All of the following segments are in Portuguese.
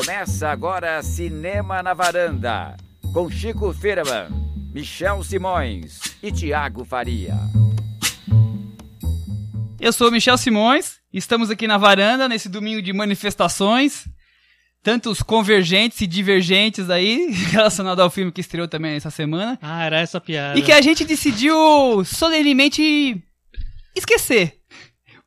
Começa agora Cinema na Varanda, com Chico Firman, Michel Simões e Tiago Faria. Eu sou Michel Simões, estamos aqui na varanda nesse domingo de manifestações, tantos convergentes e divergentes aí, relacionado ao filme que estreou também essa semana. Ah, era essa piada. E que a gente decidiu solenemente esquecer.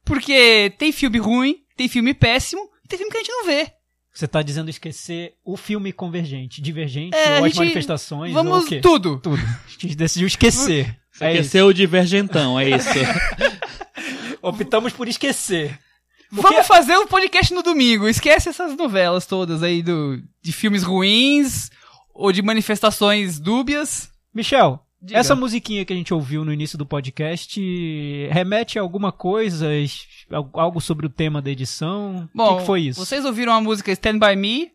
Porque tem filme ruim, tem filme péssimo, e tem filme que a gente não vê. Você tá dizendo esquecer o filme Convergente, Divergente, É, ou as gente- manifestações, ou Vamos o quê? tudo. Tudo. A gente decidiu esquecer. Você É quer isso. o divergentão, é isso. Optamos por esquecer. Vamos fazer o podcast no domingo. Esquece essas novelas todas aí do, de filmes ruins ou de manifestações dúbias. Michel, Diga. essa musiquinha que a gente ouviu no início do podcast remete a alguma coisa, algo sobre o tema da edição? o Bom, que, que foi isso? vocês ouviram a música Stand By Me,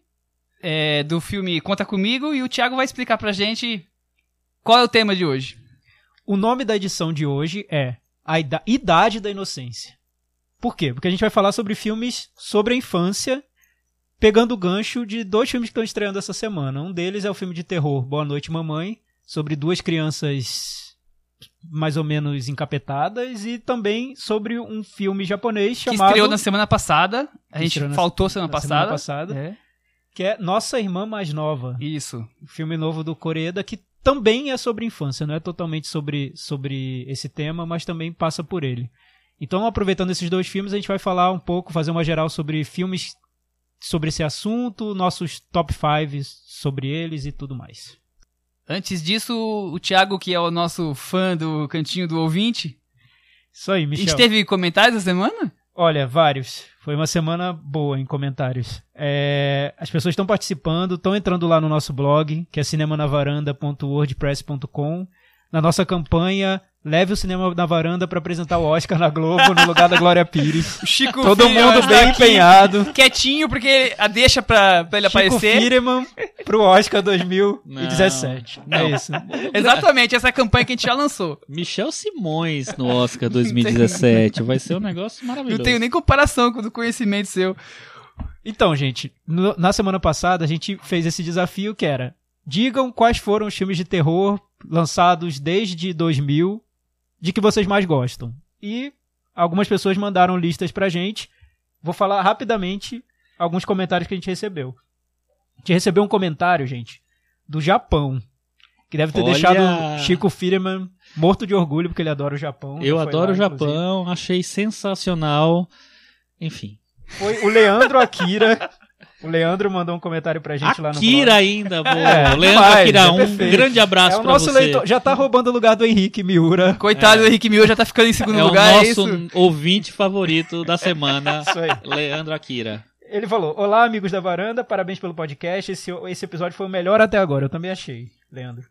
é, do filme Conta Comigo, e o Thiago vai explicar pra gente qual é o tema de hoje. O nome da edição de hoje é A Ida- Idade da Inocência. Por quê? Porque a gente vai falar sobre filmes sobre a infância, pegando o gancho de dois filmes que estão estreando essa semana. Um deles é o filme de terror Boa Noite Mamãe, sobre duas crianças mais ou menos encapetadas, e também sobre um filme japonês Que chamado... estreou na semana passada. A gente na- faltou semana na passada. semana passada. É, que é Nossa Irmã Mais Nova. isso. um filme novo do Koreeda que também é sobre infância, não é totalmente sobre, sobre esse tema, mas também passa por ele. Então, aproveitando esses dois filmes, a gente vai falar um pouco, fazer uma geral sobre filmes sobre esse assunto, nossos top 5 sobre eles e tudo mais. Antes disso, o Thiago, que é o nosso fã do Cantinho do Ouvinte, Isso aí, a Michel. gente teve comentários essa semana? Olha, vários. Foi uma semana boa em comentários. É, as pessoas estão participando, estão entrando lá no nosso blog, que é cinemanavaranda.wordpress.com. Na nossa campanha, leve o cinema na varanda para apresentar o Oscar na Globo no lugar da Glória Pires. O Chico Todo mundo está bem aqui, empenhado. Quietinho, porque a deixa pra, pra ele Chico aparecer. Firman pro Oscar 2017. Não. É isso. Exatamente, essa é a campanha que a gente já lançou. Michel Simões no Oscar 2017. Vai ser um negócio maravilhoso. Não tenho nem comparação com o do conhecimento seu. Então, gente, no- na semana passada a gente fez esse desafio que era: digam quais foram os filmes de terror lançados desde 2000 de que vocês mais gostam. E algumas pessoas mandaram listas pra gente. Vou falar rapidamente alguns comentários que a gente recebeu. A gente recebeu um comentário, gente, do Japão. Que deve ter Olha! deixado Chico Firman morto de orgulho, porque ele adora o Japão. Eu adoro lá, o Japão, achei sensacional. Enfim. Foi o Leandro Akira. O Leandro mandou um comentário pra gente lá no. Akira ainda, boa. É, Leandro demais, Akira, é um perfeito. grande abraço É o pra nosso você. leitor. Já tá roubando o lugar do Henrique Miura. Coitado do Henrique Mil já tá ficando em segundo é lugar, o é nosso isso? ouvinte favorito da semana, Isso aí. Leandro Akira. Ele falou: Olá, amigos da varanda, parabéns pelo podcast. Esse, esse episódio foi o melhor até agora. Eu também achei, Leandro.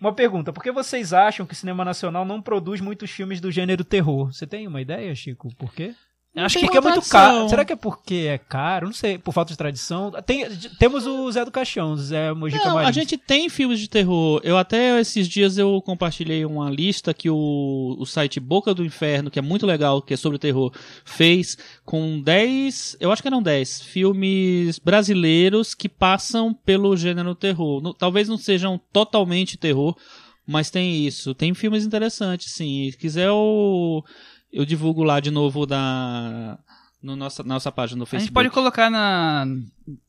Uma pergunta: por que vocês acham que o cinema nacional não produz muitos filmes do gênero terror? Você tem uma ideia, Chico? Por quê? Não Acho que é muito caro. Será que é porque é caro? Não sei, por falta de tradição. Tem, temos o Zé do Caixão, Zé Mojica Não, a gente tem filmes de terror. Eu até esses dias eu compartilhei uma lista que o, o site Boca do Inferno, que é muito legal, que é sobre terror, fez com 10, eu acho que eram 10 filmes brasileiros que passam pelo gênero terror. No- talvez não sejam totalmente terror, mas tem isso. Tem filmes interessantes, sim. Se quiser eu, eu divulgo lá de novo da no nossa, nossa página no A Facebook. gente pode colocar na,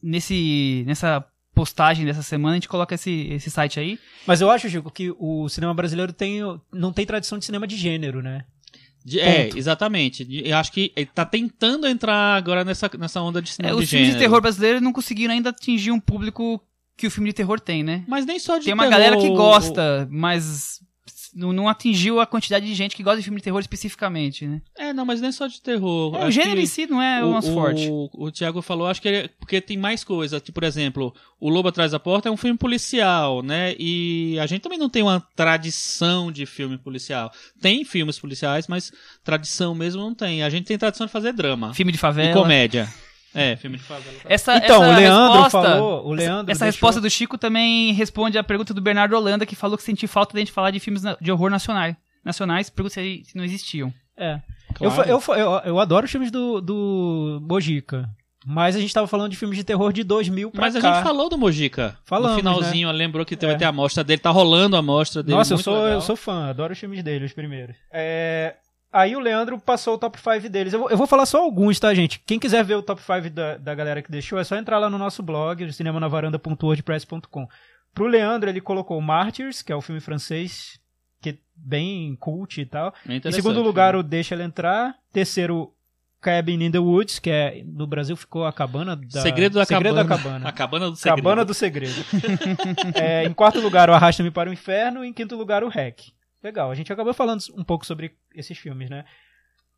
nesse, nessa postagem dessa semana, a gente coloca esse, esse site aí. Mas eu acho, Chico, que o cinema brasileiro tem, não tem tradição de cinema de gênero, né? De- é, exatamente. Eu acho que ele tá tentando entrar agora nessa, nessa onda de É, cinema os de filmes gênero. de terror brasileiros não conseguiram ainda atingir um público que o filme de terror tem, né? Mas nem só de Tem uma terror. galera que gosta, mas não, não atingiu a quantidade de gente que gosta de filme de terror especificamente, né? É, não, mas nem só de terror. É, o gênero em si não é o, nosso forte. O, o Thiago falou, acho que é porque tem mais coisa. Tipo, por exemplo, O Lobo Atrás da Porta é um filme policial, né? E a gente também não tem uma tradição de filme policial. Tem filmes policiais, mas tradição mesmo não tem. A gente tem tradição de fazer drama. Filme de E favela. comédia. É, filme de favela. Essa, Então, essa o Leandro resposta, falou. O Leandro Essa deixou- resposta do Chico também responde à pergunta do Bernardo Holanda, que falou que sentiu falta de a gente falar de filmes de horror nacionais. Nacionais, pergunta se, se não existiam. É. Claro. Eu, eu, eu, eu adoro os filmes do, do Mojica. Mas a gente tava falando de filmes de terror de 2000 pra Mas a cá. gente falou do Mojica. Falamos, no finalzinho, lembrou que vai É. ter a amostra dele, tá rolando a amostra dele. Nossa, eu sou, legal. eu sou fã, adoro os filmes dele, os primeiros. É, Aí o Leandro passou o top 5 deles. Eu vou, eu vou falar só alguns, tá, gente? Quem quiser ver o top 5 da, da galera que deixou, é só entrar lá no nosso blog, cinemanavaranda.wordpress.com. Pro Leandro, ele colocou Martyrs, que é o filme francês, que é bem cult e tal. É Em segundo lugar, né? o Deixa Ela Entrar. Terceiro, Cabin in the Woods, que é no Brasil ficou a cabana da Segredo da Segredo Cabana. da Cabana. A cabana do segredo. Cabana do Segredo. É, em quarto lugar, o Arrasta-me para o Inferno. E em quinto lugar, o Hack. Legal, a gente acabou falando um pouco sobre esses filmes, né?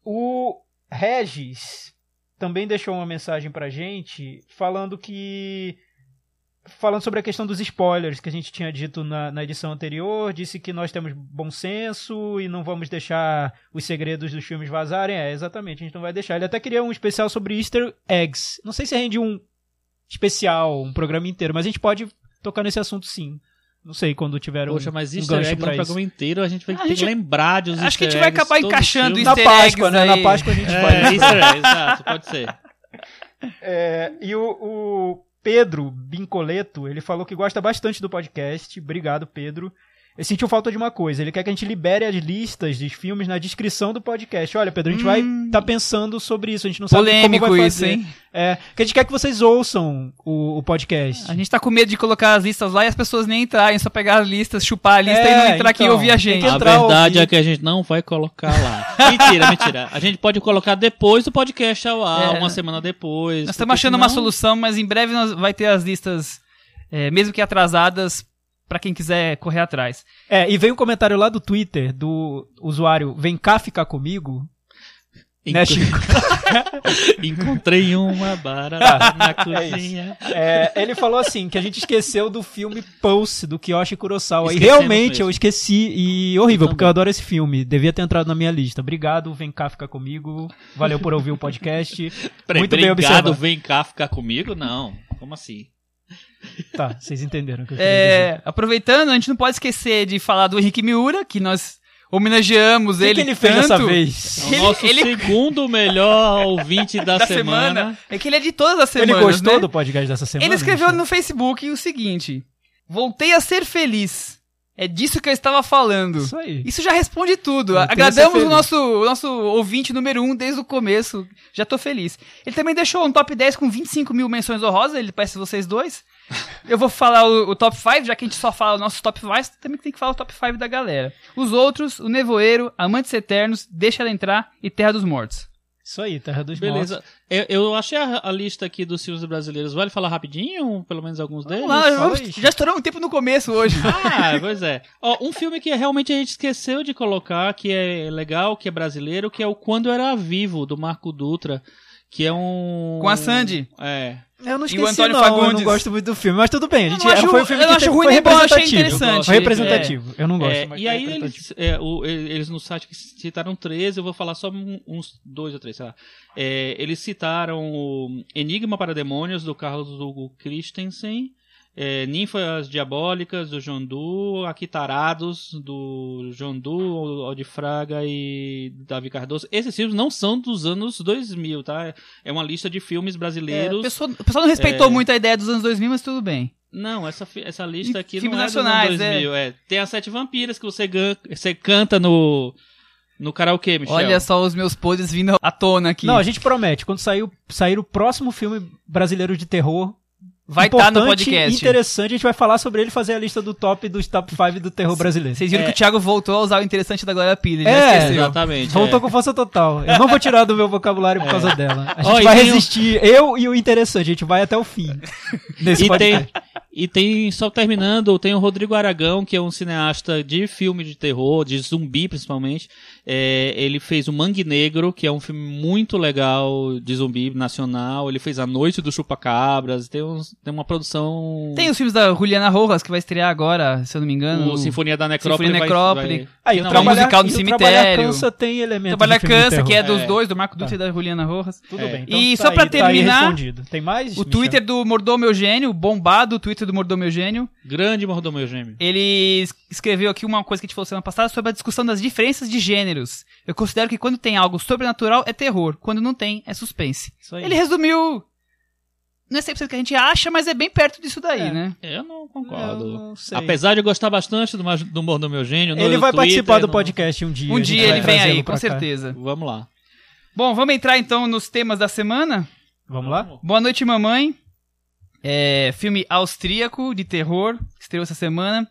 O Regis também deixou uma mensagem pra gente falando que. Falando sobre a questão dos spoilers que a gente tinha dito na, na edição anterior, disse que nós temos bom senso e não vamos deixar os segredos dos filmes vazarem. É, exatamente, a gente não vai deixar. Ele até queria um especial sobre Easter eggs. Não sei se rende um especial, um programa inteiro, mas a gente pode tocar nesse assunto sim. Não sei quando tiver um, Poxa, mas um easter gancho pra isso. programa inteiro a gente vai A ter gente- que lembrar de os acho que a gente vai acabar encaixando filmes. Na Páscoa, né? Na Páscoa a gente É, faz. easter exato, pode ser. É, e o, o Pedro Bincoleto, ele falou que gosta bastante do podcast. Obrigado, Pedro. Ele sentiu falta de uma coisa. Ele quer que a gente libere as listas dos filmes na descrição do podcast. Olha, Pedro, a gente vai Hum. estar pensando sobre isso. A gente não sabe Polêmico como vai isso, fazer. hein? É, que a gente quer que vocês ouçam o, o podcast. A gente tá com medo de colocar as listas lá e as pessoas nem entrarem, só pegar as listas, chupar a lista É, e não entrar aqui e então, ouvir a gente. A verdade ouvir. é que a gente não vai colocar lá. mentira, mentira. A gente pode colocar depois do podcast ao ar, É. uma semana depois. Nós estamos achando uma solução, mas em breve nós vai ter as listas, é, mesmo que atrasadas, pra quem quiser correr atrás. É, e veio um comentário lá do Twitter do usuário Vem cá ficar comigo. Né, Chico? Encontrei uma barata na cozinha. É, ele falou assim, que a gente esqueceu do filme Pulse, do Kiyoshi Kurosawa. E realmente mesmo. eu esqueci, e horrível, Eu porque eu adoro esse filme. Devia ter entrado na minha lista. Obrigado, vem cá ficar comigo. Valeu por ouvir o podcast. Muito bem obrigado, observado. vem cá ficar comigo? Não, como assim? Tá, vocês entenderam o que eu queria dizer. É, aproveitando, a gente não pode esquecer de falar do Henrique Miura, que nós homenageamos O que, ele. que ele fez tanto dessa vez? É o Ele- nosso ele- segundo melhor ouvinte da, da semana. semana. É que ele é de todas as Ele semanas. gostou né? do podcast dessa semana? Ele escreveu no Facebook o seguinte: Voltei a ser feliz. É disso que eu estava falando. Isso aí. Isso já responde tudo. Ser Agradamos o nosso, o nosso ouvinte número um desde o começo. Já tô feliz. Ele também deixou um top 10 com 25 mil menções honrosas. Ele parece vocês dois. Eu vou falar o, o top 5, já que a gente só fala o nosso top 5, também tem que falar o top 5 da galera. Os outros, o Nevoeiro, Amantes Eternos, Deixa Ela Entrar e Terra dos Mortos. Isso aí, Terra dos Beleza. Eu, eu achei a, a lista aqui dos filmes brasileiros. Vale falar rapidinho? Pelo menos alguns deles? Vamos lá, vamos- já estouramos um tempo no começo hoje. Ah, pois é. Ó, um filme que realmente a gente esqueceu de colocar, que é legal, que é brasileiro, que é o Quando Era Vivo, do Marco Dutra. Que é um. Com a Sandy. É. Eu não E o esqueci, Antônio não. Eu não Fagundes. gosto muito do filme, mas tudo bem. A Eu gente, não acho- foi um filme eu que acho ruim foi bom, eu achei representativo. interessante. Foi representativo. Eu não gosto. É, mas e aí representativo. eles, é, o- eles no site citaram 13, eu vou falar só uns dois ou três, sei lá. É, eles citaram o Enigma para Demônios, do Carlos Hugo Christensen, é, Ninfas Diabólicas, do João Du, Aqui Tarados, do João Du, Aldi Fraga e Davi Cardoso. Esses filmes não são dos anos 2000, tá? É uma lista de filmes É, brasileiros. o, pessoal, o pessoal não respeitou É. muito a ideia dos anos 2000, mas tudo bem. Não, essa, essa lista aqui Filmes não é dos nacionais, anos 2000. É. Tem as Sete Vampiras que você, você canta no, no karaokê, Michel. Olha só os meus podres vindo à tona aqui. Não, a gente promete. Quando sair, o- sair o próximo filme brasileiro de terror, Vai estar no importante, podcast. interessante, a gente vai falar sobre ele e fazer a lista do top dos top 5 do terror brasileiro. Vocês viram É. que o Thiago voltou a usar o interessante da Glória Pires, já É, esqueceu. Exatamente. Voltou é. com força total. Eu não vou tirar do meu vocabulário por causa dela. A gente e vai tem um- resistir, eu e o interessante, a gente vai até o fim nesse E podcast. tem, e tem, só terminando, tem o Rodrigo Aragão, que é um cineasta de filme de terror, de zumbi principalmente. É, ele fez o Mangue Negro, que é um filme muito legal de zumbi nacional. Ele fez A Noite do Chupacabras. Tem, uns, tem uma produção. Tem os filmes da Juliana Rojas, que vai estrear agora, se eu não me engano. o Sinfonia da Necrópole. Sinfonia vai- Necrópole. vai- Aí, o finalmente- trabalhar, musical do o cemitério. Trabalhar Cansa tem elementos Trabalha de filme de Cansa, que é dos É. dois, do Marco Dutra Tá. e da Juliana Rojas. Tudo É. bem. Então E tá só aí, pra tá aí terminar, respondido. Tem mais? O Michel? Twitter do Mordomo Eugênio, bombado o Twitter do Mordomo Eugênio, Grande Mordomo Gêmeo. ele es- escreveu aqui uma coisa que a gente falou semana passada sobre a discussão das diferenças de gêneros. Eu considero que quando tem algo sobrenatural é terror, quando não tem é suspense. Isso aí. Ele resumiu não é 100% que a gente acha, mas é bem perto disso daí, É. né? Eu não concordo. Eu não sei. Apesar de eu gostar bastante do, do humor do meu gênio, no Ele vai Twitter, participar do no- podcast um dia. Um dia ele vem aí, com cá. certeza. Vamos lá. Bom, vamos entrar então nos temas da semana. Vamos lá? Boa Noite, Mamãe. É, filme austríaco de terror, que estreou essa semana.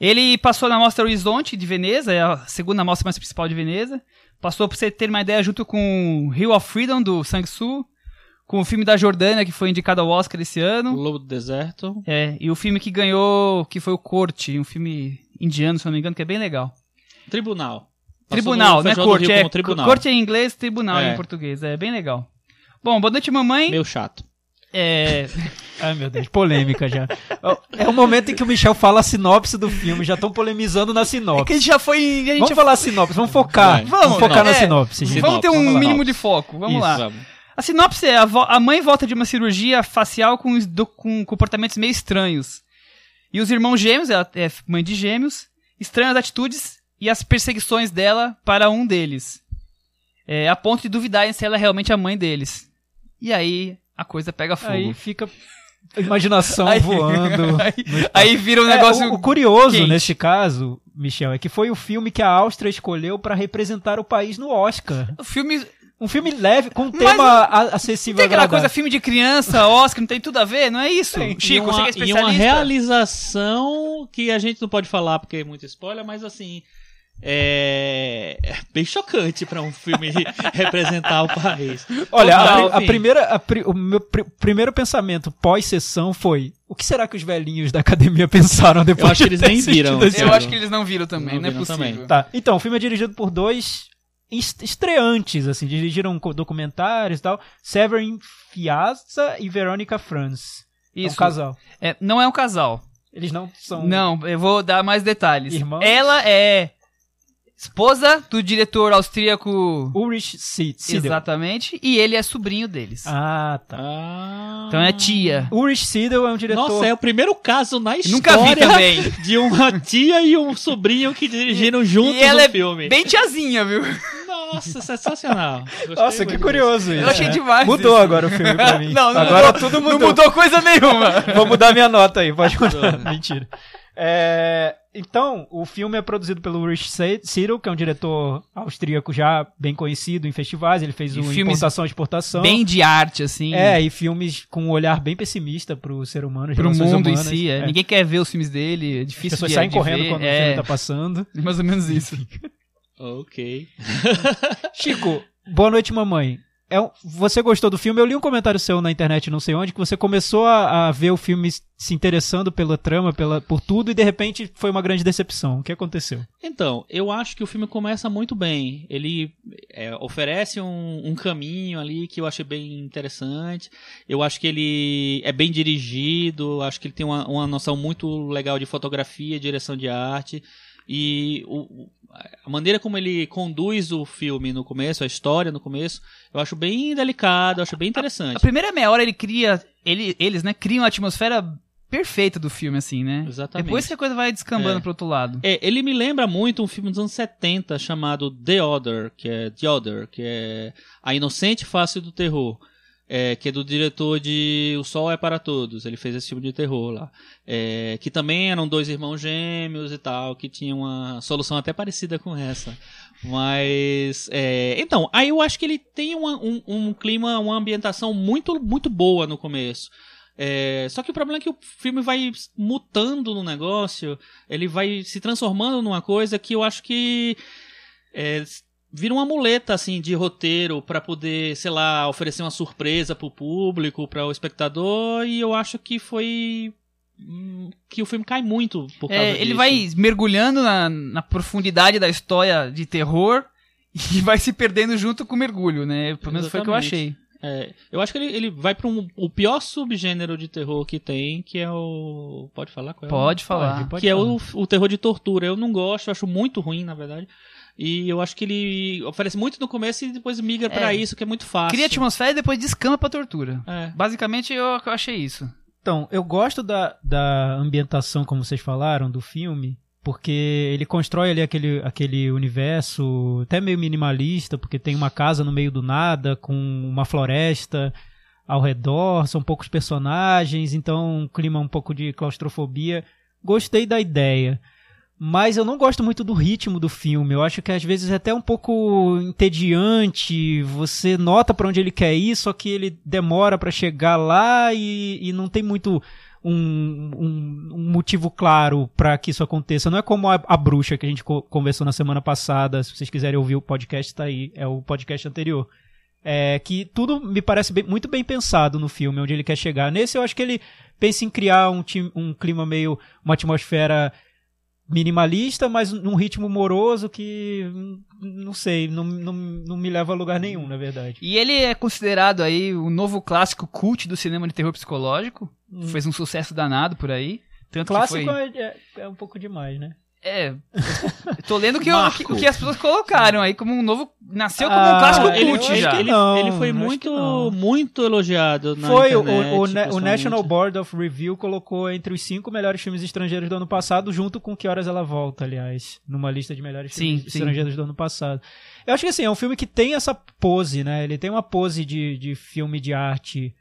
Ele passou na Mostra Horizonte de Veneza, é a segunda mostra mais principal de Veneza. Passou, pra você ter uma ideia, junto com Hill of Freedom, do Sang-Soo, com o filme da Jordânia, que foi indicado ao Oscar esse O ano. Lobo do Deserto. É, e o filme que ganhou, que foi o Corte, um filme indiano, se não me engano, que é bem legal. Tribunal. Passou Tribunal, não é corte, é tribunal. corte em inglês, tribunal É. em português, é bem legal. Bom, boa noite, mamãe. Meio chato. É, Ai, meu Deus, polêmica já. É o momento em que o Michel fala a sinopse do filme, já estão polemizando na é que a sinopse. gente já foi, a gente Vamos já falar a sinopse, vamos focar. Vai. Vamos, focar na é, sinopse, gente. Vamos ter um Vamos mínimo de foco, vamos Isso. lá. Vamos. A sinopse é: a, vo- a mãe volta de uma cirurgia facial com, os do- com comportamentos meio estranhos. E os irmãos gêmeos, ela é mãe de gêmeos, estranham as atitudes e as perseguições dela para um deles. É, a ponto de duvidarem se ela é realmente a mãe deles. E aí a coisa pega fogo. Aí fica a imaginação Aí- voando. aí, aí vira um É, negócio. o, o curioso quente. nesse caso, Michel, é que foi o filme que a Áustria escolheu pra representar o país no Oscar. O filme. Um filme leve, com um Mas tema Não acessível tem aquela agradável. coisa, filme de criança, Oscar, não tem tudo a ver? Não é isso? Chico, e uma, você que é e especialista. uma realização que a gente não pode falar porque é muito spoiler, mas assim. É é bem chocante pra um filme representar o país. Olha, a, Total, pri- a enfim. primeira, a pri- o meu pri- primeiro pensamento pós-sessão foi: o que será que os velhinhos da academia pensaram depois Eu acho que de eles ter nem viram. Eu filme? acho que eles não viram também, Não não, é viram possível. também. Tá. Então, o filme é dirigido por dois est- estreantes, assim, dirigiram documentários e tal. Severin Fiazza e Verônica Franz. É um Isso. casal. É, não é um casal. Eles não são. Não, eu vou dar mais detalhes. Irmãos? Ela é esposa do diretor austríaco. Ulrich Siedel. Exatamente. E ele é sobrinho deles. Ah, tá. Ah. Então é tia. Ulrich Siedel é um diretor. Nossa, é o primeiro caso na história Nunca vi também. de uma tia e um sobrinho que dirigiram juntos e ela um é filme. bem tiazinha, viu? Nossa, sensacional. Gostei Nossa, que curioso isso. Eu achei né? demais Mudou isso. agora o filme pra mim. Não, não agora mudou. tudo Não mudou. mudou coisa nenhuma. Vou mudar minha nota aí, pode continuar. Mentira. É, então, o filme é produzido pelo Se- Siedel, que é um diretor austríaco já bem conhecido em festivais. Ele fez E o Importação e Exportação. Bem de arte, assim. É, e filmes com um olhar bem pessimista pro ser humano, as Pro mundo humanas. em si. É. É. Ninguém quer ver os filmes dele. É As difícil pessoas de, saem de correndo ver. quando o é, filme tá passando. Mais ou menos isso. Ok. Chico, boa noite, mamãe. É um- você gostou do filme? Eu li um comentário seu na internet, não sei onde, que você começou a, a ver o filme se interessando pela trama, pela, por tudo, e de repente foi uma grande decepção. O que aconteceu? Então, eu acho que o filme começa muito bem. Ele é, oferece um, um caminho ali que eu achei bem interessante. Eu acho que ele é bem dirigido. Acho que ele tem uma, uma noção muito legal de fotografia, direção de arte. E o- a maneira como ele conduz o filme no começo, a história no começo, eu acho bem delicado, eu acho bem A interessante. primeira meia hora ele cria. Ele, eles, né, criam a atmosfera perfeita do filme, assim, né? Exatamente. Depois que a coisa vai descambando É. pro outro lado. É, ele me lembra muito um filme dos anos 70 chamado The Other, que é The Other, que é A Inocente Face do Terror. É, que é do diretor de O Sol é para Todos. Ele fez esse filme de terror lá. É, que também eram dois irmãos gêmeos e tal, que tinha uma solução até parecida com essa. Mas. é, então, aí eu acho que ele tem uma- um, um clima, uma ambientação muito, muito boa no começo. É, só que o problema é que o filme vai mutando no negócio, ele vai se transformando numa coisa que eu acho que é, vira uma muleta assim de roteiro pra poder, sei lá, oferecer uma surpresa pro público, para o espectador, e eu acho que foi hum, que o filme cai muito por causa É, ele disso. vai mergulhando na, na profundidade da história de terror e vai se perdendo junto com o mergulho, né? Pelo menos foi o que eu Exatamente. achei. É, eu acho que ele, ele vai pra um, o pior subgênero de terror que tem, que é o pode falar é? o? Pode falar. Pode, pode que é falar. o, o terror de tortura. Eu não gosto, eu acho muito ruim, na verdade. E eu acho que ele oferece muito no começo e depois migra pra É. isso, que é muito fácil. Cria atmosfera e depois descamba pra tortura. É. Basicamente eu, eu achei isso. Então, eu gosto da, da ambientação, como vocês falaram, do filme, porque ele constrói ali aquele, aquele universo até meio minimalista, porque tem uma casa no meio do nada, com uma floresta. ao redor, são poucos personagens, então um clima um pouco de claustrofobia. Gostei da ideia. Mas eu não gosto muito do ritmo do filme. Eu acho que às vezes é até um pouco entediante. Você nota para onde ele quer ir, só que ele demora para chegar lá e, e não tem muito um, um, um motivo claro para que isso aconteça. Não é como a, a bruxa que a gente co conversou na semana passada. Se vocês quiserem ouvir o podcast, tá aí. É o podcast anterior. É, que tudo me parece bem, muito bem pensado no filme, onde ele quer chegar. Nesse eu acho que ele pensa em criar um, um clima meio. uma atmosfera minimalista, mas num ritmo moroso que não sei, não, não, não me leva a lugar nenhum, na verdade. E ele é considerado aí o novo clássico cult do cinema de terror psicológico. Hum. Fez um sucesso danado por aí. Tanto clássico foi... é, é, é um pouco demais, né? É. tô lendo que, o, que, o que as pessoas colocaram aí como um novo. Nasceu como ah, um clássico cult ele, já. Ele, não, ele foi muito, muito elogiado. Na foi, internet, o, o, o, National Board of Review colocou entre os cinco melhores filmes estrangeiros do ano passado, junto com Que Horas Ela Volta, aliás, numa lista de melhores sim, filmes sim. estrangeiros do ano passado. Eu acho que assim, é um filme que tem essa pose, né? Ele tem uma pose de, de filme de arte.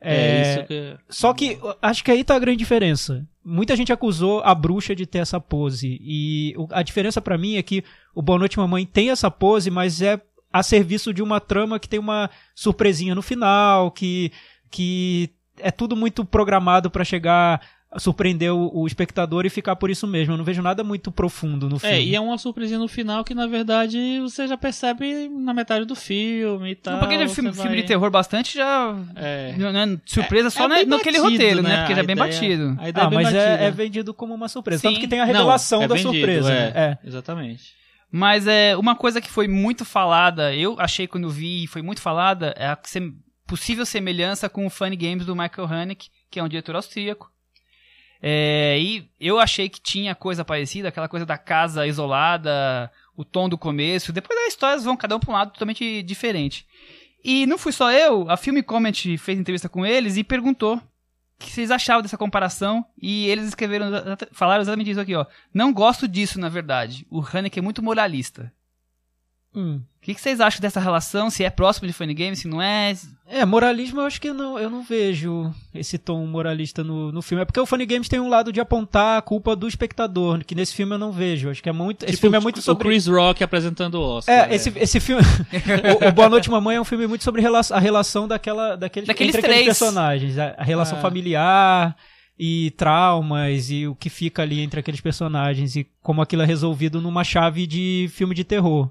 É, é isso que. Só que acho que aí tá a grande diferença muita gente acusou a bruxa de ter essa pose. E a diferença para mim é que o Boa Noite Mamãe tem essa pose, mas é a serviço de uma trama que tem uma surpresinha no final, que, que é tudo muito programado para chegar surpreender o, o, espectador e ficar por isso mesmo. Eu não vejo nada muito profundo no é, filme. É, e é uma surpresinha no final que, na verdade, você já percebe na metade do filme e tal. Porque ele filme, vai... filme de terror bastante já. É. Não é surpresa é, só é naquele batido, roteiro, né? né? Porque já é bem batido. A ideia ah, é bem mas é, é, vendido como uma surpresa. Sim. Tanto que tem a revelação não, da vendido, surpresa. É, né? Exatamente. Mas é uma coisa que foi muito falada, eu achei quando vi, foi muito falada, é a possível semelhança com o Funny Games do Michael Haneke, que é um diretor austríaco é, e eu achei que tinha coisa parecida, aquela coisa da casa isolada, o tom do começo. Depois as histórias vão cada um para um lado totalmente diferente. E não fui só eu, a Film Comment fez entrevista com eles e perguntou o que vocês achavam dessa comparação. E eles escreveram, falaram exatamente isso aqui, ó. Não gosto disso, na verdade. O Haneke é muito moralista. Hum. O que, que, vocês acham dessa relação? Se é próximo de Funny Game, se não é? É, moralismo eu acho que eu não, eu não vejo esse tom moralista no, no filme. É porque o Funny Games tem um lado de apontar a culpa do espectador, que nesse filme eu não vejo. Acho que é muito. Tipo, esse filme é muito sobre. O Chris Rock apresentando o Oscar. É, é. Esse, esse filme. o, o, Boa Noite Mamãe é um filme muito sobre a relação daquela, daqueles, daqueles entre três. personagens. A, a relação ah. familiar e traumas e o que fica ali entre aqueles personagens e como aquilo é resolvido numa chave de filme de terror.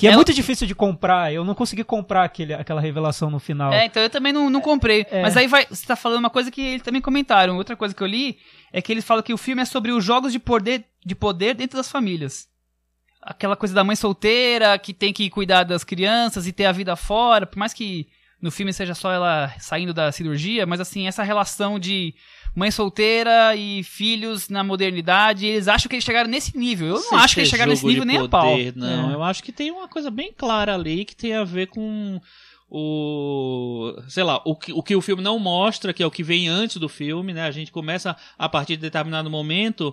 Que é, é muito difícil de comprar. Eu não consegui comprar aquele, aquela revelação no final. É, então eu também não, não comprei. É. Mas aí vai, você tá falando uma coisa que eles também comentaram. Outra coisa que eu li é que eles falam que o filme é sobre os jogos de poder, de poder dentro das famílias. Aquela coisa da mãe solteira que tem que cuidar das crianças e ter a vida fora. Por mais que no filme seja só ela saindo da cirurgia, mas assim, essa relação de mãe solteira e filhos na modernidade, eles acham que eles chegaram nesse nível. Eu não acho que eles chegaram nesse nível nem a pau. Não, é. eu acho que tem uma coisa bem clara ali que tem a ver com o sei lá o que, o que o filme não mostra que é o que vem antes do filme né a gente começa a partir de determinado momento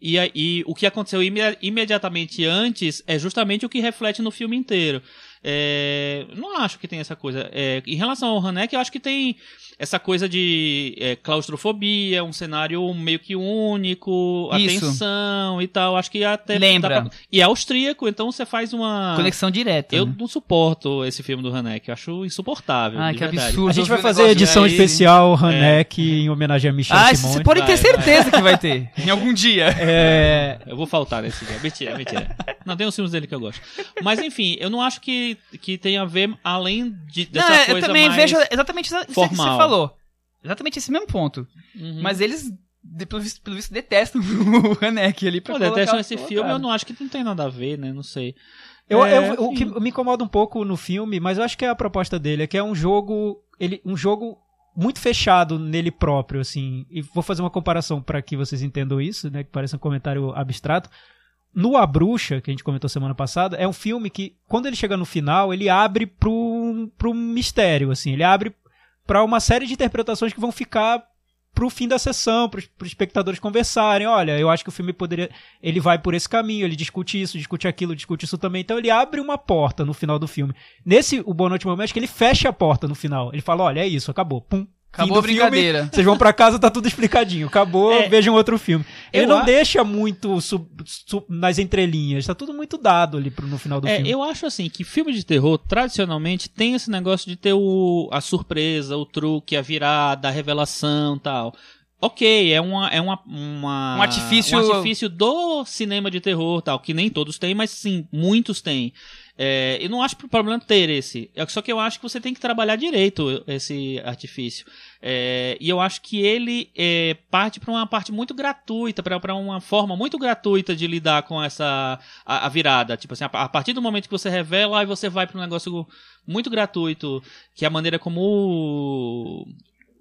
e, e o que aconteceu imediatamente antes é justamente o que reflete no filme inteiro é, não acho que tem essa coisa é, em relação ao Hanek eu acho que tem essa coisa de é, claustrofobia, um cenário meio que único, Isso. atenção e tal. Acho que até. Lembra. Pra... E é austríaco, então você faz uma. Conexão direta. Eu né? não suporto esse filme do Hanek, eu acho insuportável. Ah, que verdade. absurdo. A gente vai fazer edição aí. especial é. em homenagem a Michel ah, Simone. Você pode ter certeza vai. que vai ter. em algum dia. É... Eu vou faltar nesse dia. Mentira, mentira. Não, tem os filmes dele que eu gosto. Mas enfim, eu não acho que, que tenha a ver além de, dessa não, coisa eu também mais vejo exatamente isso que você falou. Exatamente esse mesmo ponto. Uhum. Mas eles, pelo visto, pelo visto, detestam o Hanek ali pra Pô, detestam esse filme, eu não acho que não tem nada a ver, né? Não sei. Eu, é, eu, o que me incomoda um pouco no filme, mas eu acho que é a proposta dele, é que é um jogo. Ele, um jogo muito fechado nele próprio, assim. E vou fazer uma comparação para que vocês entendam isso, né? Que parece um comentário abstrato. No A Bruxa, que a gente comentou semana passada, é um filme que, quando ele chega no final, ele abre pro, pro mistério, assim. Ele abre para uma série de interpretações que vão ficar pro fim da sessão, pros, pros espectadores conversarem. Olha, eu acho que o filme poderia. Ele vai por esse caminho, ele discute isso, discute aquilo, discute isso também. Então ele abre uma porta no final do filme. Nesse O Boa Noite Mamãe, acho que ele fecha a porta no final. Ele fala: olha, é isso, acabou. Pum. Acabou a do filme, brincadeira. vocês vão pra casa, tá tudo explicadinho. Acabou, É. vejam outro filme. Ele Eu não a- deixa muito sub- sub- nas entrelinhas, tá tudo muito dado ali pro- no final do É, filme. eu acho assim que filme de terror, tradicionalmente, tem esse negócio de ter o, a surpresa, o truque, a virada, a revelação e tal. Ok, é, uma, é uma, uma- Um artifício- um artifício do cinema de terror tal, que nem todos têm, mas sim, muitos têm. É, eu não acho problema ter esse. É Só que eu acho que você tem que trabalhar direito esse artifício. É, e eu acho que ele é, parte para uma parte muito gratuita, para uma forma muito gratuita de lidar com essa a, a virada. Tipo assim, a, a partir do momento que você revela, aí você vai para um negócio muito gratuito, que é a maneira como o-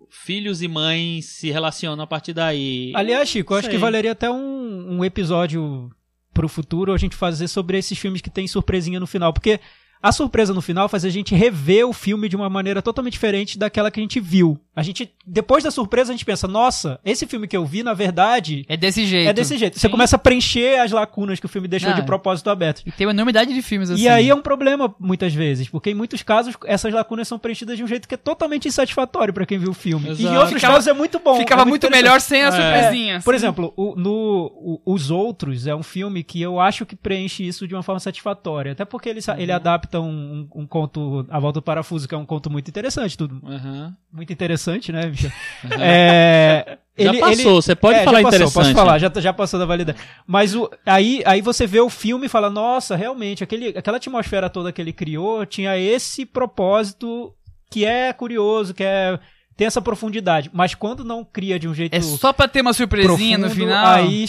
filhos e mães se relacionam a partir daí. Aliás, Chico, eu acho que valeria até um, um episódio pro futuro a gente fazer sobre esses filmes que tem surpresinha no final, porque a surpresa no final faz a gente rever o filme de uma maneira totalmente diferente daquela que a gente viu. A gente, depois da surpresa, a gente pensa, nossa, esse filme que eu vi, na verdade, É desse jeito. é desse jeito. Você Sim. começa a preencher as lacunas que o filme deixou Não, de é. propósito aberto. E tem uma enormidade de filmes assim. E aí é um problema, muitas vezes, porque em muitos casos essas lacunas são preenchidas de um jeito que é totalmente insatisfatório pra quem viu o filme. E em Exato. outros Ficava- casos é muito bom. Ficava é muito interessante. melhor sem a É. surpresinha. Por assim. exemplo, o- no o- Os Outros é um filme que eu acho que preenche isso de uma forma satisfatória. Até porque ele, Uhum. ele adapta um, um- um conto, A Volta do Parafuso, que é um conto muito interessante. Tudo Aham. muito interessante, né, Michel? É, Já ele- passou, ele- você pode é, falar já passou, interessante. Posso falar, já, já passou da validade. Mas o, aí, aí você vê o filme e fala, nossa, realmente, aquele, aquela atmosfera toda que ele criou tinha esse propósito que é curioso, que é tem essa profundidade. Mas quando não cria de um jeito É só pra ter uma surpresinha no profundo, final. aí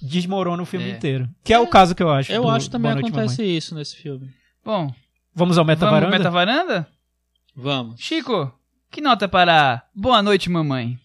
desmorona o filme É. inteiro. Que é, o caso que eu acho. Eu do acho que também acontece isso nesse filme. Bom, Vamos ao Meta vamos pro Varanda? Meta Varanda? Vamos. Chico, que nota para Boa Noite, Mamãe?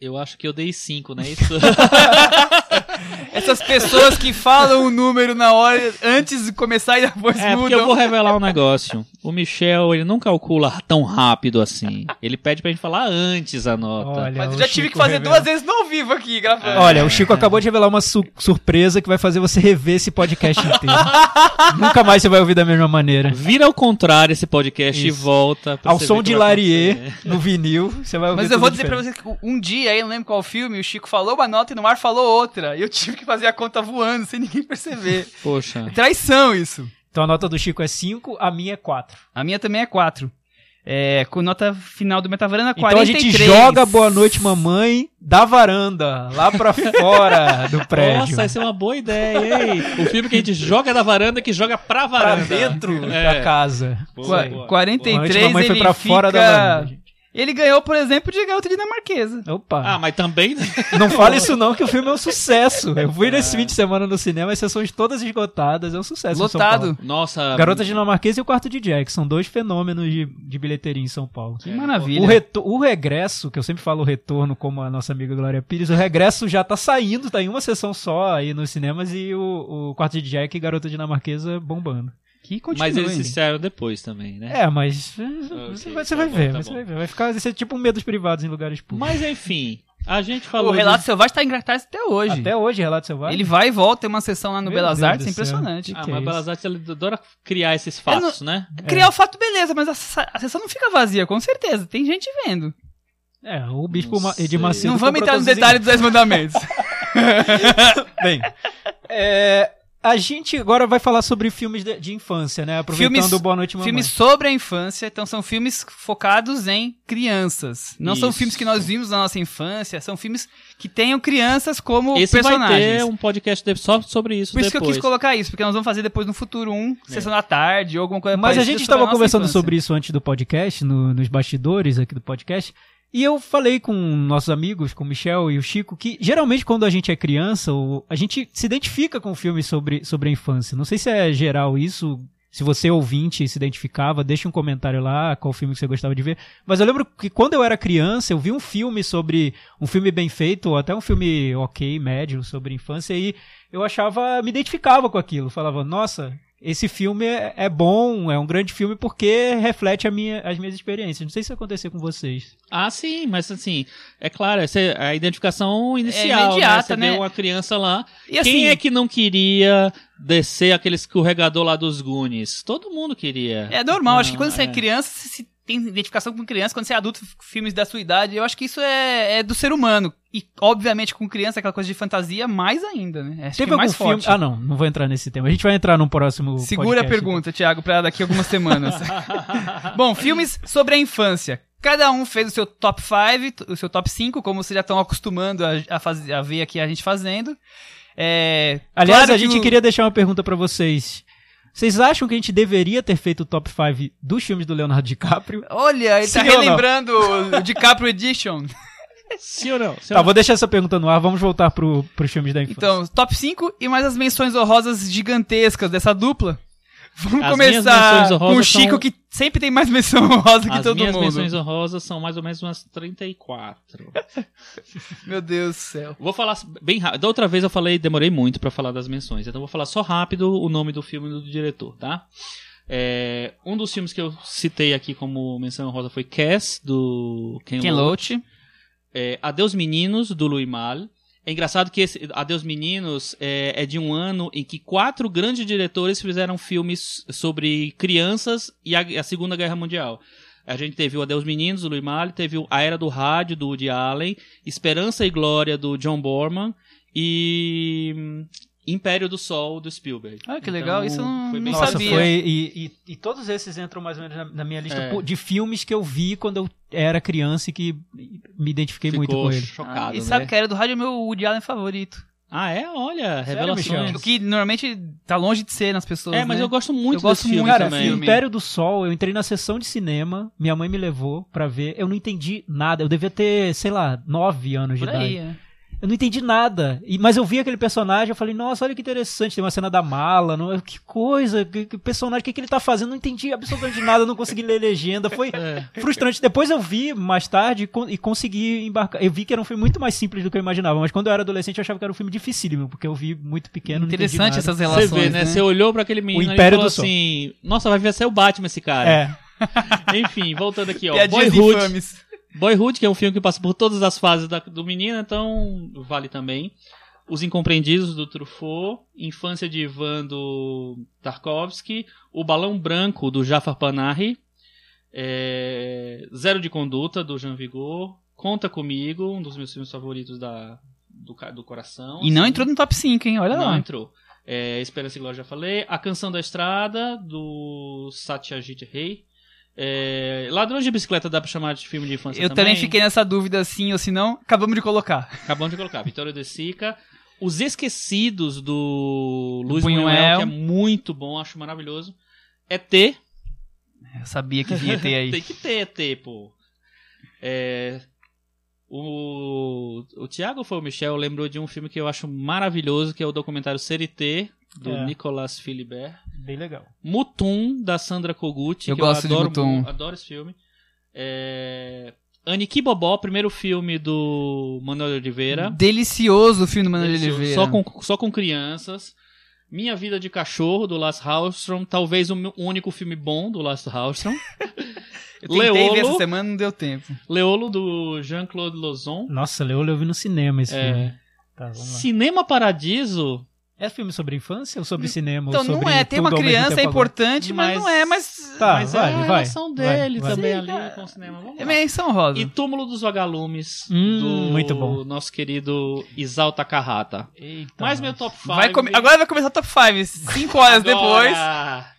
Eu acho que eu dei 5, não é isso? Essas pessoas que falam o número na hora antes de começar e depois É, porque mudam. eu vou revelar um negócio. O Michel, ele não calcula tão rápido assim. Ele pede pra gente falar antes a nota. Olha, Mas eu já tive Chico que fazer revela- duas vezes no vivo aqui, gravando. Olha, o Chico acabou de revelar uma su- surpresa que vai fazer você rever esse podcast inteiro. Nunca mais você vai ouvir da mesma maneira. Vira ao contrário esse podcast Isso. e volta. pra Ao som de vai Larie no vinil, você vai ouvir Mas eu vou dizer pra diferente. vocês que um dia, aí eu não lembro qual filme, o Chico falou uma nota e no ar falou outra. E eu tive que fazer a conta voando, sem ninguém perceber. Poxa. Traição isso. Então a nota do Chico é 5, a minha é 4. A minha também é 4. É, com nota final do Metavaranda, Então a gente 43. joga Boa Noite Mamãe da varanda, lá pra fora do prédio. Nossa, essa é uma boa ideia, hein? O filme que a gente joga da varanda que joga pra pra varanda. dentro É. da casa. Boa, boa. 43, Boa Noite Mamãe foi ele pra fica... fora da varanda. Ele ganhou, por exemplo, de Garota Dinamarquesa. Opa. Ah, mas também. Não fala isso não, que o filme é um sucesso. Eu fui nesse fim de semana no cinema, as sessões todas esgotadas, é um sucesso em São Paulo. Lotado. Nossa. Garota Dinamarquesa e o Quarto de Jack, são dois fenômenos de, de bilheteria em São Paulo. Que maravilha. O, o regresso, que eu sempre falo o retorno, como a nossa amiga Glória Pires, o regresso já tá saindo, tá em uma sessão só aí nos cinemas e o, o Quarto de Jack e Garota Dinamarquesa bombando. Continua. Mas eles se saíram depois também, né? É, mas eh, você vai, você tá vai bom, ver, tá você bom. vai ver. Vai ficar vai ser tipo um medos privados em lugares públicos. Mas enfim, a gente O falou. Relato de- Selvagem tá em cartaz até hoje. Até hoje, Relato Selvagem. Ele vai e volta, tem uma sessão lá no Meu Belas Deus Artes, é impressionante. Ah, que mas é Belas Artes adora criar esses fatos, né? Criar o fato, beleza, mas a, a sessão não fica vazia, com certeza. Tem gente vendo. É, o Bispo Não Ma-. Edir Macedo. não vamos entrar nos detalhes dos Dez Mandamentos. Bem, é, a gente agora vai falar sobre filmes de, de infância, né? Aproveitando Filmes- o Boa Noite Mamãe. filmes sobre a infância, então são filmes focados em crianças. Não são Isso. filmes que nós vimos na nossa infância, são filmes que tenham crianças como Esse personagens. vai ter um podcast de- só sobre isso Por isso que eu depois. quis colocar isso, porque nós vamos fazer depois no futuro um, sessão da tarde ou alguma coisa Mas a gente estava conversando infância. sobre isso antes do podcast, no- nos bastidores aqui do podcast. E eu falei com nossos amigos, com o Michel e o Chico, que geralmente quando a gente é criança, a gente se identifica com filmes sobre, sobre a infância. Não sei se é geral isso. Se você ouvinte se identificava, deixa um comentário lá qual filme que você gostava de ver. Mas eu lembro que quando eu era criança, eu vi um filme sobre. um filme bem feito, ou até um filme ok, médio, sobre infância, e eu achava. me identificava com aquilo. Falava, nossa, esse filme é, é bom, é um grande filme porque reflete a minha, as minhas experiências. Não sei se vai acontecer com vocês. Ah, sim, mas assim, é claro, essa é a identificação inicial, É imediata, né? Você né? vê uma criança lá. E assim, Quem é que não queria descer aquele escorregador lá dos Goonies? Todo mundo queria. É normal, acho que quando você é é. criança, você se tem identificação com criança, quando você é adulto, filmes da sua idade, eu acho que isso é, é do ser humano. E, obviamente, com criança, aquela coisa de fantasia, mais ainda, né? Acho Teve é algum mais filme. forte. Ah, não, não vou entrar nesse tema. A gente vai entrar num próximo. Segura a podcast. pergunta, Thiago, pra daqui a algumas semanas. Bom, filmes sobre a infância. Cada um fez o seu top 5, o seu top 5, como vocês já estão acostumando a, a, fazer, a ver aqui a gente fazendo. É, Aliás, claro a gente o- queria deixar uma pergunta pra vocês. Vocês acham que a gente deveria ter feito o top 5 dos filmes do Leonardo DiCaprio? Olha, ele tá Sim não? relembrando o DiCaprio Edition. Sim ou não? Sim Tá, ou vou deixar essa pergunta no ar. Vamos voltar pro, pros filmes da infância. Então, top 5 e mais as menções honrosas gigantescas dessa dupla. Vamos As minhas começar com o Chico, são- que sempre tem mais menção honrosa que As todo minhas mundo. menções honrosas são mais ou menos umas 34. Meu Deus do céu. Vou falar bem rápido. Da outra vez eu falei, demorei muito pra falar das menções, então vou falar só rápido o nome do filme e do diretor, tá? É, um dos filmes que eu citei aqui como menção honrosa foi Cass, do Ken, Ken Loach. Loach. É, Adeus Meninos, do Louis Malle. É engraçado que esse Adeus Meninos é, é de um ano em que quatro grandes diretores fizeram filmes sobre crianças e a, a Segunda Guerra Mundial. A gente teve o Adeus Meninos, do Louis Malle, teve A Era do Rádio, do Woody Allen, Esperança e Glória, do John Borman e Império do Sol, do Spielberg. Ah, que legal, isso eu não- foi não bem Nossa, sabia. foi. E, e- e todos esses entram mais ou menos na, na minha lista É. de filmes que eu vi quando eu era criança e que me identifiquei muito Ficou com ele. chocado, e né? sabe que Era do Rádio é meu Woody Allen favorito. Ah, é? Olha, revelações. O que normalmente tá longe de ser nas pessoas, É, mas né? eu gosto muito Eu gosto desse filme muito Cara, também. filme. Império do Sol, eu entrei na sessão de cinema, minha mãe me levou pra ver, eu não entendi nada, eu devia ter, sei lá, nove anos de Por idade. aí, é. Eu não entendi nada. E- mas eu vi aquele personagem, eu falei, nossa, olha que interessante. Tem uma cena da mala, não, que coisa, que, que personagem, o que, que ele tá fazendo? Não entendi absolutamente nada, não consegui ler legenda. Foi É. frustrante. Depois eu vi mais tarde e e consegui embarcar. Eu vi que era um filme muito mais simples do que eu imaginava. Mas quando eu era adolescente eu achava que era um filme dificílimo, porque eu vi muito pequeno. Interessante essas Você relações, vê, né? Você olhou pra aquele menino e falou do Sol. assim: Nossa, vai ver ser o Batman esse cara. É. Enfim, voltando aqui, ó. Boyhood. infames. Boyhood, que é um filme que passa por todas as fases da- do menino, então vale também. Os Incompreendidos, do Truffaut. Infância de Ivan, do Tarkovsky. O Balão Branco, do Jafar Panahi. é, Zero de Conduta, do Jean Vigo. Conta Comigo, um dos meus filmes favoritos da, do, do coração. E não assim. entrou no top 5, hein? Olha Não lá. entrou. É, Esperança e Glória já falei. A Canção da Estrada, do Satyajit Ray. É, Ladrões de Bicicleta dá pra chamar de filme de infância Eu também. também fiquei nessa dúvida sim ou se não. Acabamos de colocar. Acabamos de colocar. Vitória de Sica. Os Esquecidos, do Luiz Buñuel. Buñuel, que é muito bom, acho maravilhoso. ET. Eu sabia que vinha ter aí. Tem que ter ET, pô. É, o, o Thiago foi o Michel lembrou de um filme que eu acho maravilhoso, que é o documentário Serité, do É. Nicolas Philibert. Bem legal. Mutum, da Sandra Kogut. Eu que gosto de eu adoro, Mutum. mu- adoro esse filme. É... Aniki Bobó, primeiro filme do Manuel Oliveira. Delicioso o filme do Manuel Delicioso, Oliveira. Só com, só com crianças. Minha Vida de Cachorro, do Lars Hallström. Talvez o único filme bom do Lars Hallström. Eu tentei ver Leolo. essa semana, não deu tempo. Leolo, do Jean-Claude Lozon. Nossa, Leo, eu vi no cinema esse É. filme. Tá, vamos lá. Cinema Paradiso. É filme sobre infância ou sobre cinema? Então ou não sobre é, tem uma criança, é importante, mas, Mas- não é, mas... Tá, mas vai, é a vai, relação vai, dele vai. também Sim, ali com o cinema. Vamos É menção rosa. E Túmulo dos Vagalumes, Hum, do muito bom. nosso querido Isao Takahata. Eita, Mais meu top 5. Vai come- Agora vai começar o top 5. Cinco horas depois.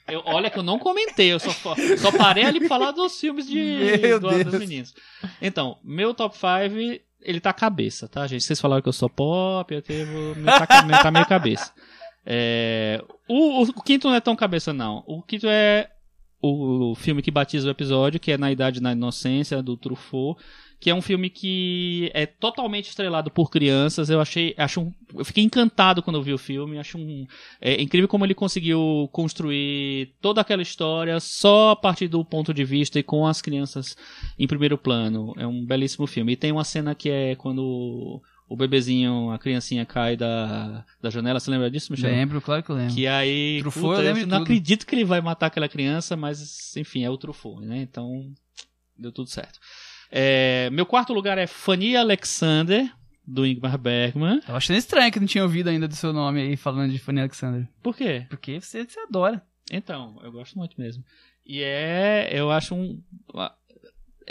Eu, olha que eu não comentei, eu só, só parei ali pra falar dos filmes de, Meu do- Deus. dos meninos. Então, meu top 5, ele tá cabeça, tá, gente? Vocês falaram que eu sou pop, eu tenho, tá, tá meio cabeça. É, o, o- o quinto não é tão cabeça, não. O quinto é o, o filme que batiza o episódio, que é Na Idade na Inocência, do Truffaut, que é um filme que é totalmente estrelado por crianças. Eu achei, acho um- eu fiquei encantado quando eu vi o filme. Acho um, é incrível como ele conseguiu construir toda aquela história só a partir do ponto de vista e com as crianças em primeiro plano. É um belíssimo filme. E tem uma cena que é quando o bebezinho, a criancinha cai da, da janela. Você lembra disso, Michel? Lembro, claro que eu lembro. Que aí. Truffaut, puta, eu lembro eu não tudo. acredito que ele vai matar aquela criança, mas enfim, é o Truffaut, né? Então, deu tudo certo. É, meu quarto lugar é Fanny Alexander, do Ingmar Bergman. Tava achando estranho que não tinha ouvido ainda do seu nome aí falando de Fanny Alexander. Por quê? Porque você, você adora. Então, eu gosto muito mesmo. E é. Eu acho um.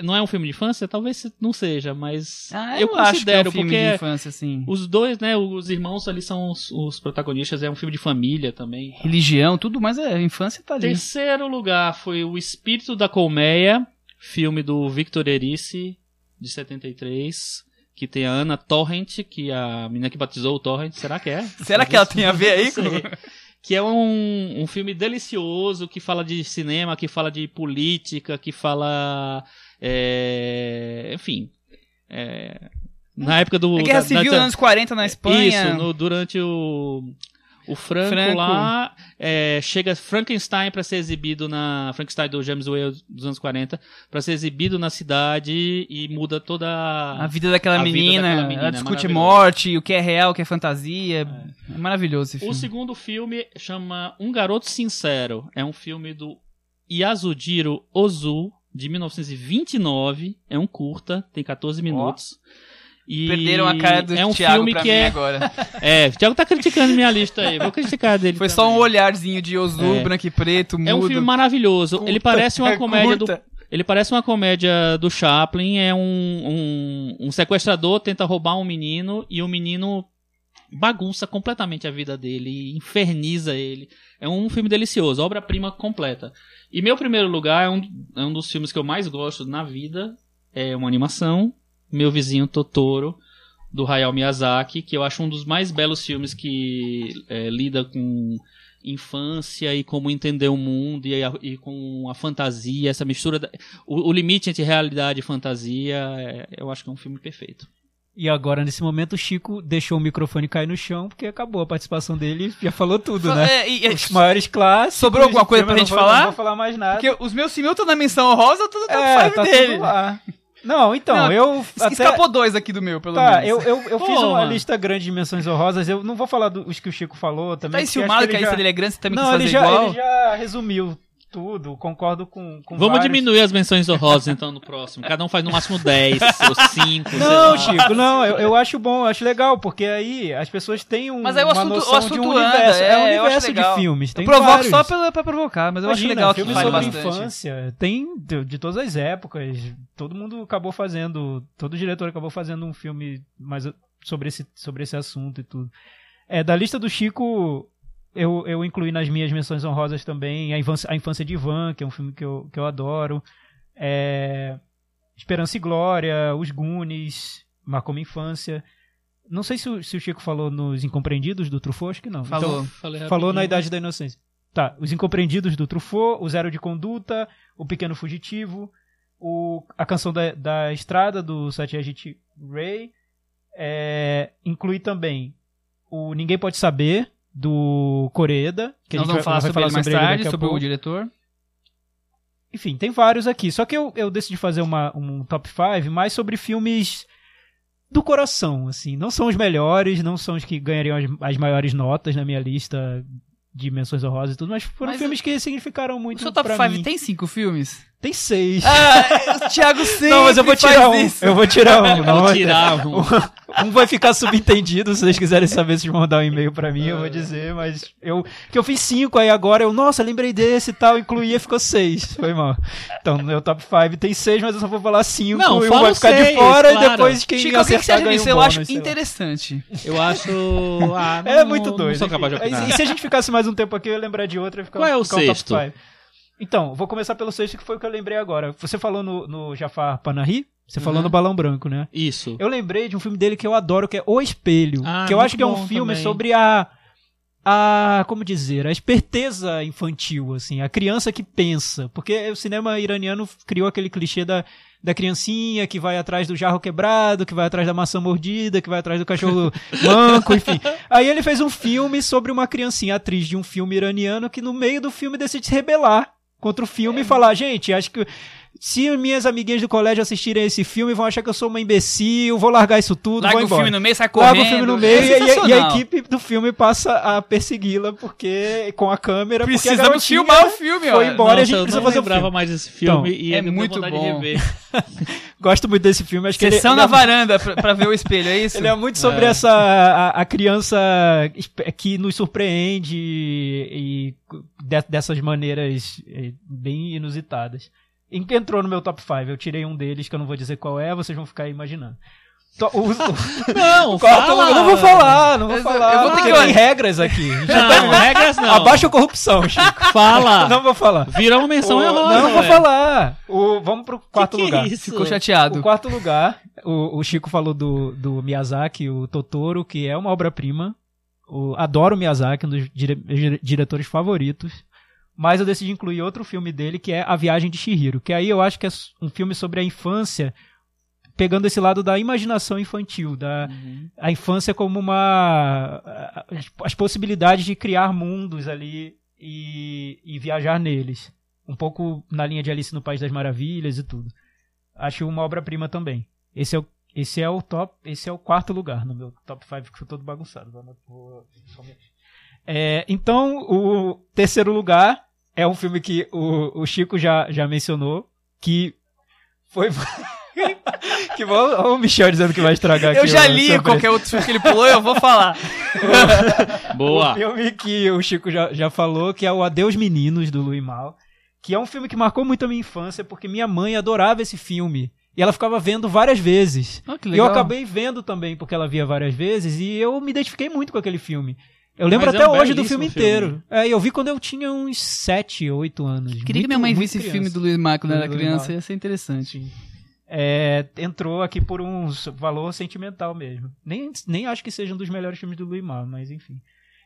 Não é um filme de infância? Talvez não seja, mas. Ah, eu, eu, acho que é um filme de infância, assim. os dois, né? Os irmãos ali são os, os protagonistas. É um filme de família também. Religião, tudo, mas é, a infância tá ali. Terceiro lugar foi O Espírito da Colmeia, filme do Victor Erice, de 73, que tem a Ana Torrent, que é a menina que batizou o Torrent, será que é? Será que ela tem a ver aí sei. Que é um, um filme delicioso, que fala de cinema, que fala de política, que fala... é, enfim... é, na época do... A Guerra da- Civil da- nos anos 40 na Espanha. isso, no- durante o, o Franco, Franco. lá, é, chega Frankenstein para ser exibido na Frankenstein do James Whale dos anos 40, para ser exibido na cidade e muda toda A vida daquela, A vida menina, daquela menina, ela é discute maravilhoso. morte, o que é real, o que é fantasia. É, maravilhoso esse O filme. segundo filme chama Um Garoto Sincero. É um filme do Yasujiro Ozu, de 1929. É um curta, tem 14 minutos. E Perderam a cara do é um Thiago filme pra que é agora. É, o Thiago tá criticando minha lista aí. Vou criticar dele. Foi só também. um olharzinho de Ozu, É. branco e preto, mudo. É um filme maravilhoso. Curta, Ele parece uma comédia do curta. ele parece uma comédia do Chaplin. É um, um, um sequestrador tenta roubar um menino e o menino bagunça completamente a vida dele, inferniza ele. É um filme delicioso, obra-prima completa. E meu primeiro lugar é um, é um dos filmes que eu mais gosto na vida. É uma animação, Meu Vizinho Totoro, do Hayao Miyazaki, que eu acho um dos mais belos filmes que é, lida com infância e como entender o mundo e, a- e com a fantasia, essa mistura, da- o, o limite entre realidade e fantasia, é- eu acho que é um filme perfeito. E agora, nesse momento, o Chico deixou o microfone cair no chão, porque acabou a participação dele e já falou tudo, né? É, e- e- Os maiores clássicos. Sobrou alguma coisa pra gente falar? Não vou falar mais nada. Porque os meus filmes estão na menção rosa, no top é, 5 tá dele. tudo lá. Não, então, Não, eu até... Escapou dois aqui do meu, pelo Tá, menos. eu, eu, eu fiz uma lista grande de menções honrosas. Eu não vou falar dos que o Chico falou também. Tá porque acho enciumado que ele a lista dele é grande, você também Não, quis fazer ele já, igual? ele já resumiu tudo. Concordo com, com Vamos vários. diminuir as menções honrosas então no próximo. Cada um faz no máximo 10 ou 5. Não, Chico, não, eu, eu acho bom, eu acho legal, porque aí as pessoas têm um, Mas aí o uma assunto- o noção de assunto um anda, universo. É, é, um acho universo de filmes. Tem eu provoco vários. só pra, pra provocar, mas eu Imagina, acho legal que filme fale sobre bastante. infância. Tem de, de todas as épocas. Todo mundo acabou fazendo. Todo diretor acabou fazendo um filme mais sobre esse, sobre esse assunto e tudo. É, da lista do Chico, eu, eu incluí nas minhas menções honrosas também a infância, a infância de Ivan, que é um filme que eu, que eu adoro. É, Esperança e Glória, Os Goonies, Marcou Minha Infância. Não sei se o, se o Chico falou nos Incompreendidos do Truffaut, acho que não. Falou. Então, Falou na Idade da Inocência. Tá, Os Incompreendidos do Truffaut, O Zero de Conduta, O Pequeno Fugitivo, o, a Canção da, da Estrada, do Satyajit Ray. É, inclui também o Ninguém Pode Saber, do Coreeda. Que Nós a gente vamos vai, falar vai sobre ele mais sobre ele tarde, a sobre o diretor. Enfim, tem vários aqui. Só que eu, eu decidi fazer uma, um top 5 mais sobre filmes do coração, assim. Não são os melhores, não são os que ganhariam as, as maiores notas na minha lista de menções honrosas e tudo, mas foram Mas filmes que significaram O muito seu top pra 5 mim. tem cinco filmes? Tem seis. Ah, Thiago sempre não, mas eu vou tirar um. isso. Eu vou tirar um. Não Vou vai- tirar um. um vai ficar subentendido, se vocês quiserem saber se mandar um e-mail pra mim, eu vou dizer, mas eu que eu fiz cinco aí agora, eu, nossa, lembrei desse e tal, incluía, ficou seis. Foi mal. Então, no meu top 5 tem seis, mas eu só vou falar cinco, Não, e um vai ficar de seis, fora claro. e depois quem Chico, o que você acertar acha ganha disso? um Eu bônus, acho interessante. Eu acho. Ah, não, É muito não doido. sou enfim. capaz de opinar. E se a gente ficasse mais um tempo aqui, eu ia lembrar de outra e ficar Qual é o ficar um sexto? top five. Então, vou começar pelo sexto, que foi o que eu lembrei agora. Você falou no, no Jafar Panahi, você falou Uhum. no Balão Branco, né? Isso. Eu lembrei de um filme dele que eu adoro, que é O Espelho. Ah, que eu acho que é um filme também. sobre a. A. Como dizer? A esperteza infantil, assim. A criança que pensa. Porque o cinema iraniano criou aquele clichê da, da criancinha que vai atrás do jarro quebrado, que vai atrás da maçã mordida, que vai atrás do cachorro manco, enfim. Aí ele fez um filme sobre uma criancinha, atriz de um filme iraniano, que no meio do filme decide se rebelar contra o filme e falar, gente, acho que se minhas amiguinhas do colégio assistirem esse filme, vão achar que eu sou uma imbecil, vou largar isso tudo, Larga vou o embora. filme no meio, sai correndo. Larga o filme no meio É e- e, a- e a equipe do filme passa a persegui-la porque com a câmera porque a Precisamos garotinha filmar o filme, foi ó. embora e a Nossa, gente eu precisa não fazer o lembrava filme. mais desse filme Então, e é muito vontade bom. Gosto muito desse filme, acho que ele, Sessão ele na é, varanda pra, pra ver o espelho, é isso? ele é muito sobre É. essa a, a criança que nos surpreende e, de- dessas maneiras eh, bem inusitadas. Em- Entrou no meu top 5, eu tirei um deles que eu não vou dizer qual é, vocês vão ficar aí imaginando. To- o, o, Não, fala. lugar- não vou falar, não vou Eu- falar. eu vou ter que- tem regras aqui. Não, regras não. Abaixa a corrupção, Chico. Fala. Não vou falar. Vira uma menção O- honrosa. não vou ué. falar. O, vamos pro quarto que lugar. é isso? Ficou chateado. O quarto lugar, o, o Chico falou do, do Miyazaki, o Totoro, que é uma obra-prima. O- Adoro o Miyazaki, um dos dire- diretores favoritos. Mas eu decidi incluir outro filme dele, que é A Viagem de Chihiro. Que aí eu acho que é um filme sobre a infância, pegando esse lado da imaginação infantil, da Uhum. a infância como uma. as- as possibilidades de criar mundos ali e, e viajar neles. Um pouco na linha de Alice no País das Maravilhas e tudo. Acho uma obra-prima também. Esse é o. Esse é o top, esse é o quarto lugar no meu top 5, que foi todo bagunçado. É, então, o terceiro lugar é um filme que o, o Chico já, já mencionou, que foi. que bom, olha o Michel dizendo que vai estragar Eu aqui já o li surpresa. qualquer outro filme que ele pulou, eu vou falar. Boa. O filme que o Chico já, já falou, que é o Adeus Meninos, do Louis Mal. Que é um filme que marcou muito a minha infância, porque minha mãe adorava esse filme. E ela ficava vendo várias vezes. Oh, que E eu acabei vendo também, porque ela via várias vezes, e eu me identifiquei muito com aquele filme. Eu lembro Mas é até um hoje do filme filme. inteiro. É, eu vi quando eu tinha uns 7, 8 anos. Queria que Muito- minha mãe visse criança. filme do Luiz Marco quando Do era Luiz criança, Marco. ia ser interessante. É, entrou aqui por um valor sentimental mesmo. Nem, nem acho que seja um dos melhores filmes do Louis Mal, mas enfim.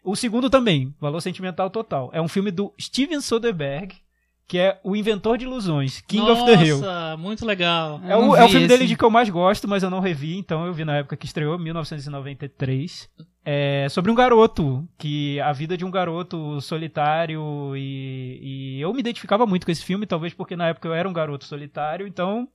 O segundo também, valor sentimental total. É um filme do Steven Soderbergh, que é o inventor de ilusões, King of the Hill. Nossa, muito legal. É o, é o filme esse. dele de que eu mais gosto, mas eu não revi, então eu vi na época que estreou, 1993. É sobre um garoto, que a vida de um garoto solitário e, e eu me identificava muito com esse filme, talvez porque na época eu era um garoto solitário, então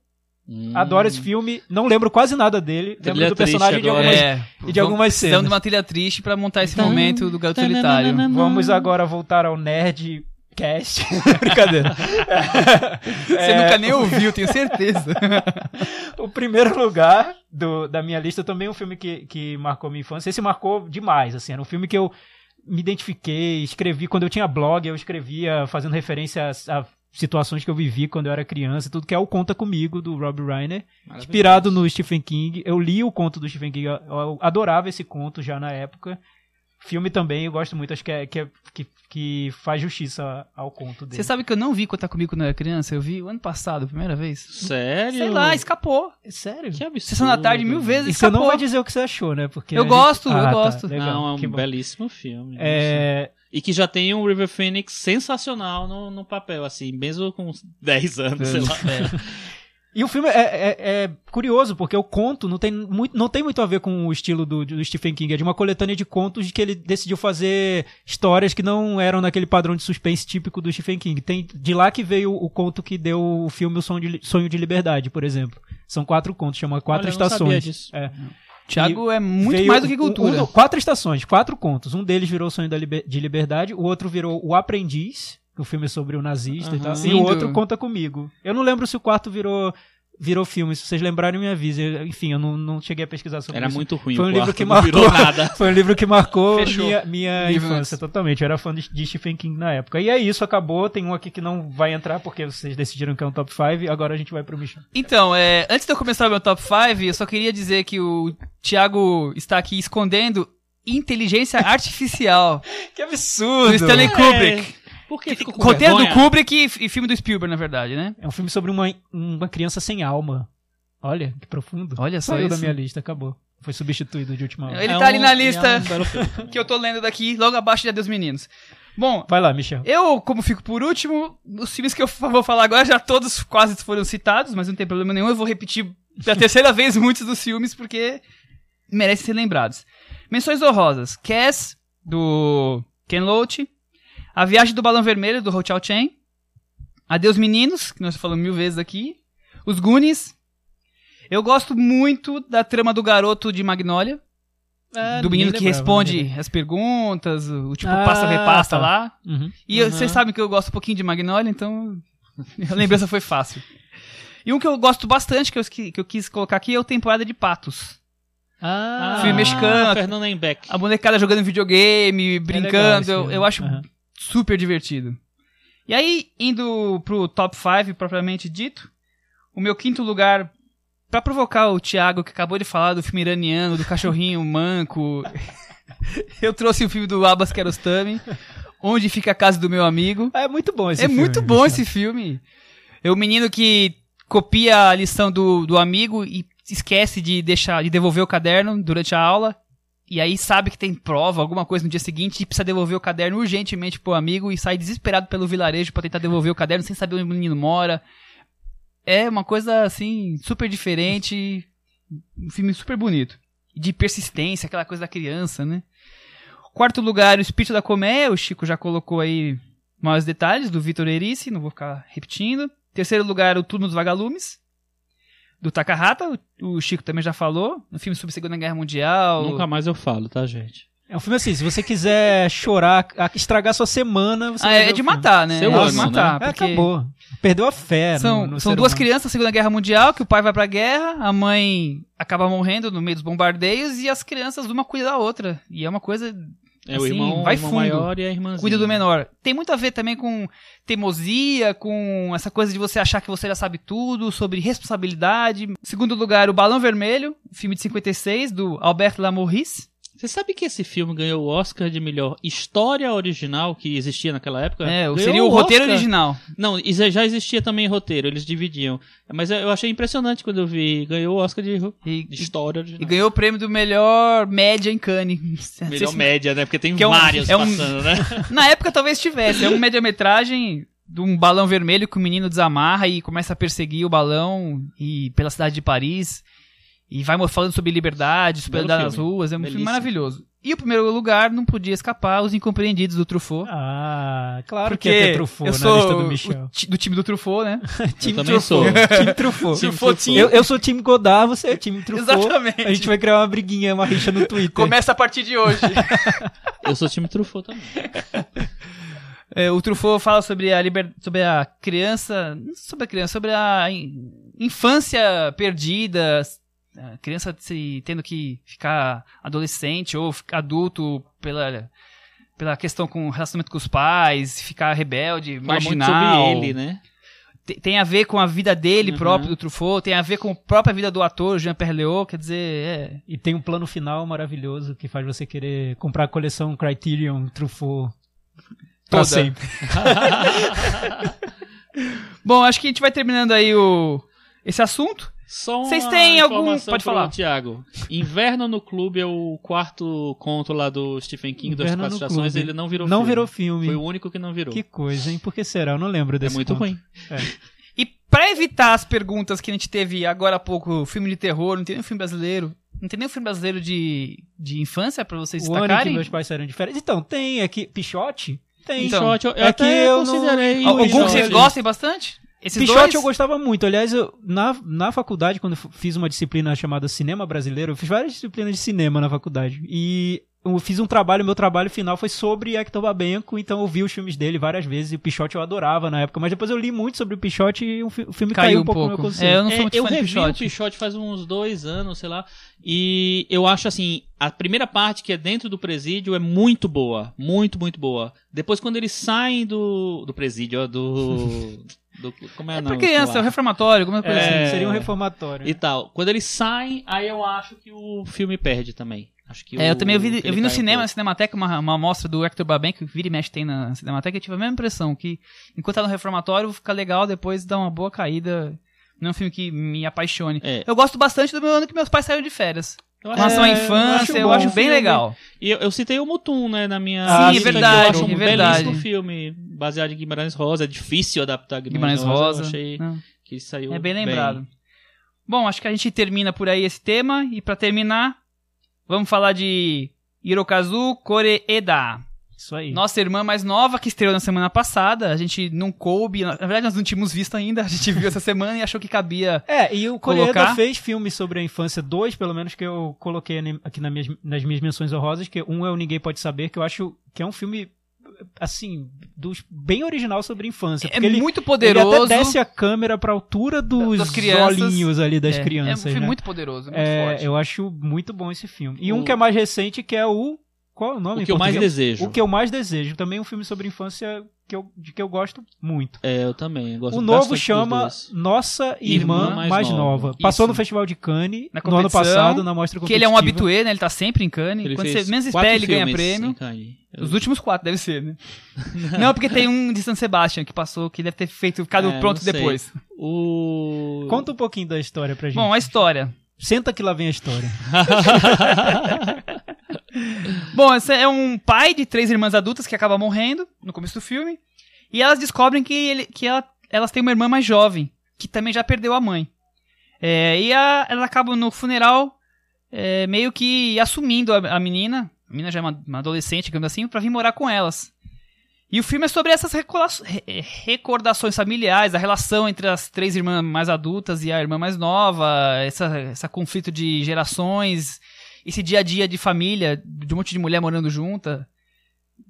Hum. adoro esse filme, não lembro quase nada dele, lembro Trilha do personagem triste de algumas... É, e de algumas cenas. de uma trilha triste pra montar esse momento do gato solitário. Vamos agora voltar ao Nerd Cast. Brincadeira. Você É, nunca nem ouviu, tenho certeza. O primeiro lugar do, da minha lista também é um filme que, que marcou minha infância. Esse marcou demais, assim. Era um filme que eu me identifiquei, escrevi. Quando eu tinha blog, eu escrevia fazendo referência a, a situações que eu vivi quando eu era criança e tudo, que é o Conta Comigo, do Rob Reiner. Inspirado no Stephen King. Eu li o conto do Stephen King, eu, eu adorava esse conto já na época. Filme também, eu gosto muito, acho que, é, que, é- que, que faz justiça ao conto dele. Você sabe que eu não vi Contar Comigo quando eu era criança? Eu vi o ano passado, primeira vez. Sério? Sei lá, escapou. Sério? Que absurdo. Sessão da tarde mil vezes E você não escapou. vai dizer o que você achou, né? Porque Eu gente- gosto, eu Ah, tá, gosto. legal, Não, é um que bom. belíssimo filme. É, E que já tem um River Phoenix sensacional no, no papel, assim, mesmo com uns 10 anos, sei lá. E o filme é, é- é curioso, porque o conto não tem, muito, não tem muito a ver com o estilo do, do Stephen King. É de uma coletânea de contos de que ele decidiu fazer histórias que não eram naquele padrão de suspense típico do Stephen King. Tem, de lá que veio o conto que deu o filme O Sonho de, Sonho de Liberdade, por exemplo. São quatro contos, chama Quatro Olha, eu não sabia Estações. disso. É. Thiago é muito mais do que um- cultura. um- quatro estações, quatro contos. Um deles virou o Sonho da Liber- de Liberdade, o outro virou O Aprendiz, que é o filme sobre o nazista e Aham. tal. E Lindo. o outro Conta Comigo. Eu não lembro se o quarto virou virou filme. Se vocês lembrarem, me avisem. Enfim, eu não, não cheguei a pesquisar sobre Era isso. muito ruim Foi o um livro quarto, que não virou marcou- nada. Foi um livro que marcou Fechou. minha, minha Livro infância totalmente. Eu era fã de, de Stephen King na época. E é isso, acabou. Tem um aqui que não vai entrar porque vocês decidiram que é um top 5. Agora a gente vai pro Michel. Então, é, antes de eu começar o meu top 5, eu só queria dizer que o Thiago está aqui escondendo inteligência artificial Que absurdo! do Stanley Kubrick. É, Por que ficou com Roteiro do vergonha? Kubrick e, e filme do Spielberg, na verdade, né? É um filme sobre uma, uma criança sem alma. Olha, que profundo. Olha só Saiu da isso. minha lista, acabou. Foi substituído de última hora. Ele É tá ali um- na é lista um que eu tô lendo daqui, logo abaixo de Adeus Meninos. Bom, Vai lá, Michel. eu, como fico por último, os filmes que eu vou falar agora já todos quase foram citados, mas não tem problema nenhum, eu vou repetir pela terceira vez muitos dos filmes, porque merecem ser lembrados. Menções honrosas. Cass, do Ken Loach. A Viagem do Balão Vermelho, do Ho Chao Chen. Adeus Meninos, que nós falamos mil vezes aqui. Os Goonies. Eu gosto muito da trama do garoto de Magnolia. É, do menino que lembrava, responde né? as perguntas, o tipo Ah, passa-repassa tá. lá. Uhum. E eu- Uhum. vocês sabem que eu gosto um pouquinho de Magnolia, então a lembrança foi fácil. E um que eu gosto bastante, que eu, que eu quis colocar aqui, é o Temporada de Patos. Ah, Filme mexicano. Fernando Embeck. A bonecada jogando videogame, brincando, esse eu, filme. eu acho Aham. Super divertido. E aí, indo pro top 5 propriamente dito, o meu quinto lugar, pra provocar o Thiago que acabou de falar do filme iraniano, do cachorrinho manco, eu trouxe o filme do Abbas Kiarostami, Onde Fica a Casa do Meu Amigo. É muito bom esse é filme. muito bom esse filme. É o menino que copia a lição do, do amigo e esquece de deixar de devolver o caderno durante a aula. E aí sabe que tem prova, alguma coisa no dia seguinte, e precisa devolver o caderno urgentemente pro amigo e sai desesperado pelo vilarejo pra tentar devolver o caderno sem saber onde o menino mora. É uma coisa assim, super diferente. Um filme super bonito. De persistência, aquela coisa da criança, né? Quarto lugar, o Espírito da Colmeia, o Chico já colocou aí maiores detalhes, do Vitor Erice, não vou ficar repetindo. Terceiro lugar, o Turno dos Vagalumes, do Takahata, o o Chico também já falou, um filme sobre a Segunda Guerra Mundial. Nunca mais eu falo, tá, gente? É um filme assim, se você quiser chorar, a- estragar sua semana, você Ah, vai é ver de matar, né? Seu é de matar, É, porque acabou. Perdeu a fé no- São, no são ser duas humano. crianças na Segunda Guerra Mundial, que o pai vai pra guerra, a mãe acaba morrendo no meio dos bombardeios e as crianças uma cuida da outra. E é uma coisa É o Assim, irmão, vai o irmão fundo. maior e a irmãzinha. cuida do menor. Tem muito a ver também com teimosia, com essa coisa de você achar que você já sabe tudo, sobre responsabilidade. Segundo lugar, O Balão Vermelho, filme de 56, do Albert Lamorris. Você sabe que esse filme ganhou o Oscar de melhor história original que existia naquela época? É, Ganhou seria o roteiro Oscar. original. Não, já existia também roteiro, eles dividiam. Mas eu achei impressionante quando eu vi. Ganhou o Oscar de, E, de história e original. ganhou o prêmio do melhor média em Cannes. Melhor média, né? Porque tem Que é um- vários é um- passando, né? Na época talvez tivesse. É um média-metragem de um balão vermelho que o menino desamarra e começa a perseguir o balão e pela cidade de Paris. E vai falando sobre liberdade, sobre andar nas ruas. É um filme maravilhoso. E o primeiro lugar não podia escapar Os Incompreendidos do Truffaut. Ah, claro porque que ia ter Truffaut eu na sou lista do o Michel. do time do Truffaut, né? time também sou. Time Truffaut. Time Truffaut, Truffaut. Eu, eu sou time Godard, você é time Truffaut. Exatamente. A gente vai criar uma briguinha, uma rixa no Twitter. Começa a partir de hoje. Eu sou time Truffaut também. É, o Truffaut fala sobre a liber... sobre a criança, não sobre a criança, sobre a in- infância perdida, a criança se tendo que ficar adolescente ou ficar adulto pela pela questão com o relacionamento com os pais, ficar rebelde, Fala muito marginal. sobre ele, né? Te- Tem a ver com a vida dele Uhum. próprio do Truffaut, tem a ver com a própria vida do ator Jean-Pierre Léaud, quer dizer, é, E tem um plano final maravilhoso que faz você querer comprar a coleção Criterion Truffaut pra Toda. sempre. Bom, acho que a gente vai terminando aí o esse assunto. Só uma Vocês têm algum- pode falar. Thiago. Inverno no Clube é o quarto conto lá do Stephen King, das Inverno quatro no estações, ele não virou Não filme. virou filme. Foi o único que não virou. Que coisa, hein? Por que será? Eu não lembro É desse muito conto. ruim. E pra evitar as perguntas que a gente teve agora há pouco, filme de terror, não tem nenhum filme brasileiro. Não tem nenhum filme brasileiro de, de infância pra vocês O ano em que destacarem? meus pais saíram de férias. Então, tem aqui. Pichote? Tem. Então, Pichote, eu, eu é até que eu não- considerei Al- o Algum que vocês gostem bastante? Esses Pichote dois? eu gostava muito. Aliás, eu, na, na faculdade, quando eu fiz uma disciplina chamada Cinema Brasileiro, eu fiz várias disciplinas de cinema na faculdade. E eu fiz um trabalho, meu trabalho final foi sobre Hector Babenco, então eu vi os filmes dele várias vezes, e o Pichote eu adorava na época, mas depois eu li muito sobre o Pichote e o, fi- o filme caiu, um pouco, no meu conceito. É, eu não sou É, muito eu fã de revi Pichote. o Pichote faz uns dois anos, sei lá. E eu acho assim, a primeira parte que é dentro do presídio é muito boa. Muito, muito boa. Depois, quando eles saem do, do presídio, ó, do. do como é, É não, pra criança, é o lá. reformatório, alguma coisa É. assim. Seria um reformatório. E tal. Quando eles saem, aí eu acho que o filme perde também. Acho que É, eu o- também eu vi, eu vi no um cinema, na. Cinemateca, uma, uma amostra do Hector Babenco, que vira e mexe tem na Cinemateca, eu tive a mesma impressão, que enquanto tá no reformatório fica legal, depois dá uma boa caída. Não é um filme que me apaixone. É. Eu gosto bastante do meu ano que meus pais saíram de férias. Eu Com acho- relação à é, infância, eu bom acho, o bem filme. legal. E eu, eu citei o Mutum, né, na minha Ah, sim, que verdade, eu acho um é verdade. belíssimo filme, baseado em Guimarães Rosa. É difícil adaptar Guimarães Guimarães, Rosa. Eu achei Não, que saiu é bem lembrado. Bom, acho que a gente termina por aí esse tema. E pra terminar, vamos falar de Hirokazu Koreeda. Isso aí. Nossa irmã mais nova, que estreou na semana passada. A gente não coube. Na verdade, nós não tínhamos visto ainda. A gente viu essa semana e achou que cabia. É, e o Koreeda fez filmes sobre a infância, dois pelo menos, que eu coloquei aqui nas minhas, nas minhas menções honrosas, que um é o Ninguém Pode Saber, que eu acho que é um filme, assim, dos, bem original sobre infância. É ele, muito ele poderoso. até desce a câmera pra altura dos Das crianças. olhinhos ali das é, crianças, É um filme né? muito poderoso, muito É, forte. eu acho muito bom esse filme. E um O- que é mais recente, que é o... Qual é o nome O que eu mais desejo. O que eu mais desejo. Também é um filme sobre infância que eu, de que eu gosto muito. É, eu também. Gosto O novo chama. Nossa Irmã, Irmã Mais, Mais Nova. Nova. Passou no Festival de Cannes Na no ano passado, na mostra Que ele é um habitué, né? Ele tá sempre em Cannes. Ele Quando você menos espera, ele ganha prêmio. Os últimos quatro, deve ser, né? não, porque tem um de San Sebastian que passou, que deve ter feito, ficado É, pronto depois. O... Conta um pouquinho da história pra gente. Bom, a história. Senta que lá vem a história. Bom, esse é um pai de três irmãs adultas que acaba morrendo no começo do filme. E elas descobrem que, ele, que ela- elas têm uma irmã mais jovem, que também já perdeu a mãe. É, e a, elas acabam no funeral é, meio que assumindo a, a menina, a menina já é uma, uma adolescente, digamos assim, pra vir morar com elas. E o filme é sobre essas re- recordações familiares, a relação entre as três irmãs mais adultas e a irmã mais nova, essa, essa conflito de gerações, esse dia a dia de família, de um monte de mulher morando junta.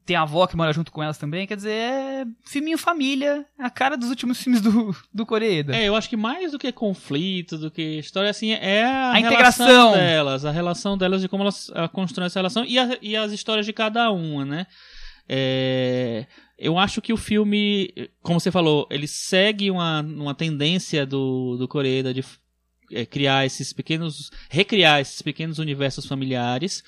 Tem a avó que mora junto com elas também, quer dizer, é filminho família, a cara dos últimos filmes do, do Coreeda. É, eu acho que mais do que conflito, do que história, assim, é a, A integração. delas, a relação delas de como elas ah, constroem essa relação e, a- e as histórias de cada uma, né? É, eu acho que o filme, como você falou, ele segue uma, uma tendência do, do Coreeda de é, criar esses pequenos, recriar esses pequenos universos familiares.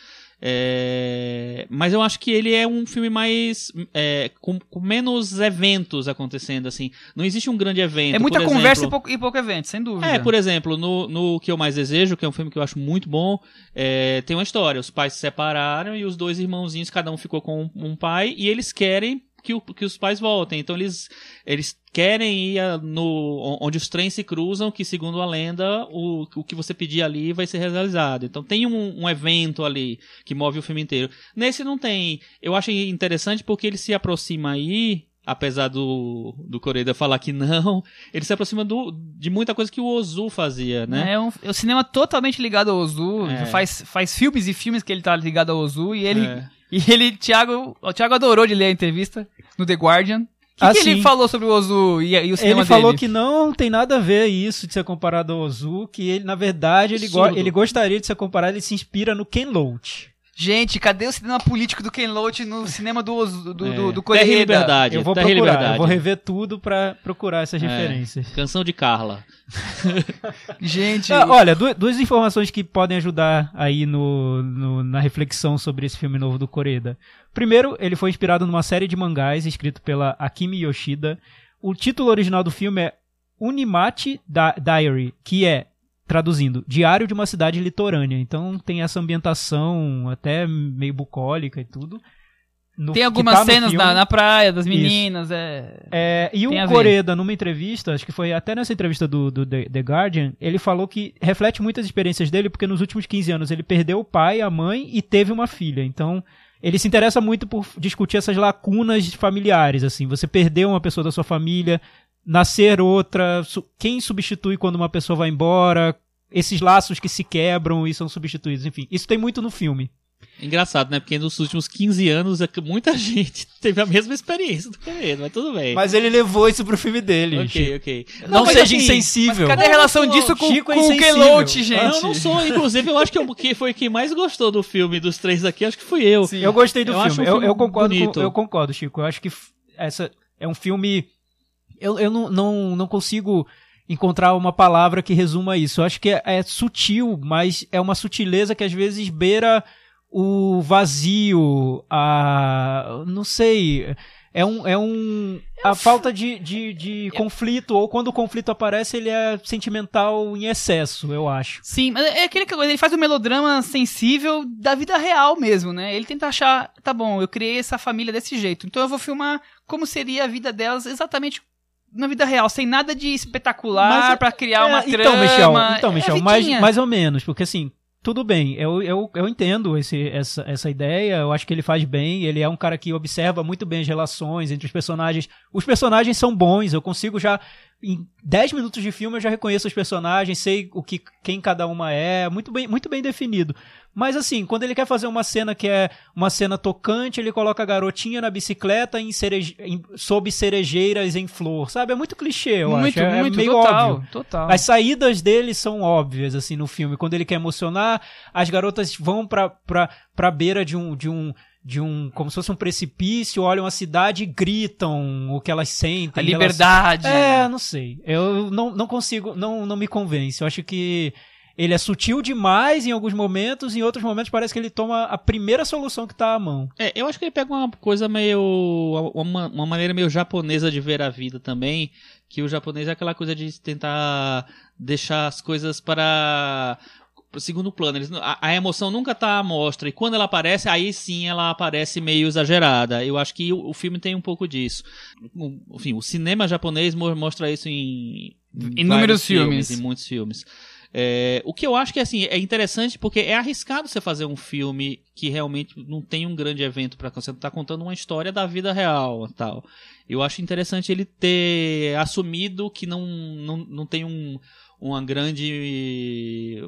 É, mas eu acho que ele é um filme mais é, com, com menos eventos acontecendo assim. Não existe um grande evento. É muita conversa e pouco, e pouco evento, sem dúvida. É, por exemplo, no, no Que Eu Mais Desejo, que é um filme que eu acho muito bom, é, tem uma história. Os pais se separaram e os dois irmãozinhos, cada um ficou com um, um pai, e eles querem que, o- que os pais voltem. Então eles, eles querem ir a- no, onde os trens se cruzam, que segundo a lenda, o, o que você pedir ali vai ser realizado. Então tem um, um evento ali que move o filme inteiro. Nesse não tem. Eu acho interessante porque ele se aproxima aí. Apesar do, do Coreida falar que não, ele se aproxima do, de muita coisa que o Ozu fazia, né? É um, é um cinema totalmente ligado ao Ozu. É. Faz, faz filmes e filmes que ele tá ligado ao Ozu. E ele, É. e ele Thiago, o Thiago adorou de ler a entrevista no The Guardian. O que, Ah, que ele falou sobre o Ozu e, e o cinema Ele falou dele? que não tem nada a ver isso de ser comparado ao Ozu, que ele, na verdade, ele, go- ele gostaria de ser comparado, ele se inspira no Ken Loach. Gente, cadê o cinema político do Ken Loach no cinema do, Ozu- do, É. do, do Terra e? Liberdade. Eu vou Terra procurar, Liberdade. eu vou rever tudo pra procurar essas É. referências. Canção de Carla. Gente, Ah, olha, du- duas informações que podem ajudar aí no, no- na reflexão sobre esse filme novo do Koreda. Primeiro, ele foi inspirado numa série de mangás escrito pela Akimi Yoshida. O título original do filme é Unimachi Di- Diary, que é, traduzindo, Diário de uma Cidade Litorânea. Então tem essa ambientação até meio bucólica e tudo. No- tem algumas tá cenas na, na praia das meninas, é... É, e Tem o. Coreda, numa entrevista, acho que foi até nessa entrevista do, do The, The Guardian, ele falou que reflete muitas experiências dele, porque nos últimos 15 anos ele perdeu o pai, a mãe e teve uma filha. Então, ele se interessa muito por discutir essas lacunas familiares, assim. Você perdeu uma pessoa da sua família, nascer outra, quem substitui quando uma pessoa vai embora, esses laços que se quebram e são substituídos, enfim. Isso tem muito no filme. Engraçado, né? Porque nos últimos 15 anos é que muita gente teve a mesma experiência do Coreeda, mas tudo bem. Mas ele levou isso pro filme dele. ok, ok. Não, mas seja assim, insensível. Cadê a relação disso com, Chico é com o. Loach, gente? Eu não sou, inclusive, eu acho que eu, que foi quem mais gostou do filme dos três aqui, acho que fui eu. Sim. Eu gostei do Eu acho filme. um Eu, filme eu concordo, bonito. com- eu concordo, Chico. Eu acho que essa é um filme. Eu, eu não, não, não consigo encontrar uma palavra que resuma isso. Eu acho que é, é sutil, mas é uma sutileza que às vezes beira o vazio, a. não sei. É um. É um a falta de, de, de conflito, ou quando o conflito aparece, ele é sentimental em excesso, eu acho. Sim, mas é aquele que ele faz um melodrama sensível da vida real mesmo, né? Ele tenta achar, tá bom, eu criei essa família desse jeito, então eu vou filmar como seria a vida delas exatamente na vida real, sem nada de espetacular é- pra criar uma É, trama. Então, Michel, então, é Michel a mais, mais ou menos, porque assim, tudo bem, eu, eu, eu entendo esse, essa, essa ideia, eu acho que ele faz bem, ele é um cara que observa muito bem as relações entre os personagens. Os personagens são bons, eu consigo já. Em 10 minutos de filme eu já reconheço os personagens, sei o que quem cada uma é, muito bem, muito bem definido. Mas assim, quando ele quer fazer uma cena que é uma cena tocante, ele coloca a garotinha na bicicleta em cereje... em... sob cerejeiras em flor, sabe? É muito clichê, eu muito, acho. É, muito, é meio total, óbvio. total. As saídas dele são óbvias, assim, no filme. Quando ele quer emocionar, as garotas vão pra, pra, pra beira de um, de um, de um, como se fosse um precipício, olham a cidade e gritam o que elas sentem. A elas- liberdade. É, não sei. Eu não, não consigo, não, não me convence. Eu acho que ele é sutil demais em alguns momentos, em outros momentos parece que ele toma a primeira solução que tá à mão. É, eu acho que ele pega uma coisa meio. Uma, uma maneira meio japonesa de ver a vida também. Que o japonês é aquela coisa de tentar deixar as coisas para. segundo plano. Eles, a, a emoção nunca tá à mostra. E quando ela aparece, aí sim ela aparece meio exagerada. Eu acho que o, o filme tem um pouco disso. O- Enfim, o cinema japonês mo- mostra isso em. Inúmeros vários filmes. Em muitos filmes. É, o que eu acho que assim é interessante porque é arriscado você fazer um filme que realmente não tem um grande evento para você tá contando uma história da vida real tal. Eu acho interessante ele ter assumido que não, não, não tem um, uma grande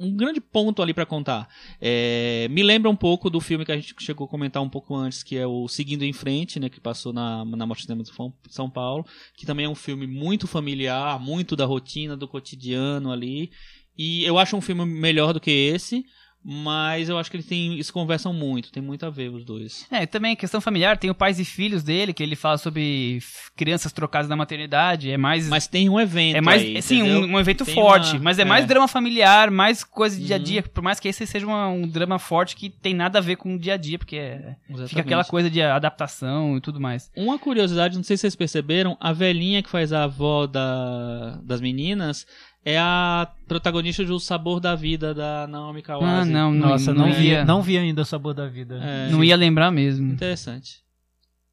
um grande ponto ali para contar. É, me lembra um pouco do filme que a gente chegou a comentar um pouco antes, que é o Seguindo em Frente, né, que passou na, na Mostra de São Paulo, que também é um filme muito familiar, muito da rotina, do cotidiano ali. E eu acho um filme melhor do que esse, mas eu acho que eles têm, eles conversam muito, tem muito a ver os dois. É, também questão familiar, tem o pais e filhos dele, que ele fala sobre crianças trocadas na maternidade, é mais... Mas tem um evento é mais, aí, sim, um, um evento Tem forte, uma- mas é mais drama familiar, mais coisa de dia a Uhum. dia, por mais que esse seja uma- um drama forte que tem nada a ver com o dia a dia, porque é- fica aquela coisa de adaptação e tudo mais. Uma curiosidade, não sei se vocês perceberam, a velhinha que faz a avó da, das meninas é a protagonista de O Sabor da Vida da Naomi Kawase. Ah, não, não, Nossa, não, não, vi, ia, não vi ainda o sabor da vida. É, não ia lembrar mesmo. Interessante.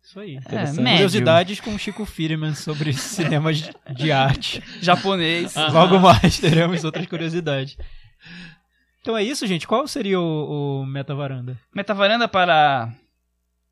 Isso aí. É. Curiosidades com o Chico Firman sobre cinema de- arte. Japonês. Ah. Logo mais teremos outras curiosidades. Então é isso, gente. Qual seria o, o Meta Varanda? Metavaranda para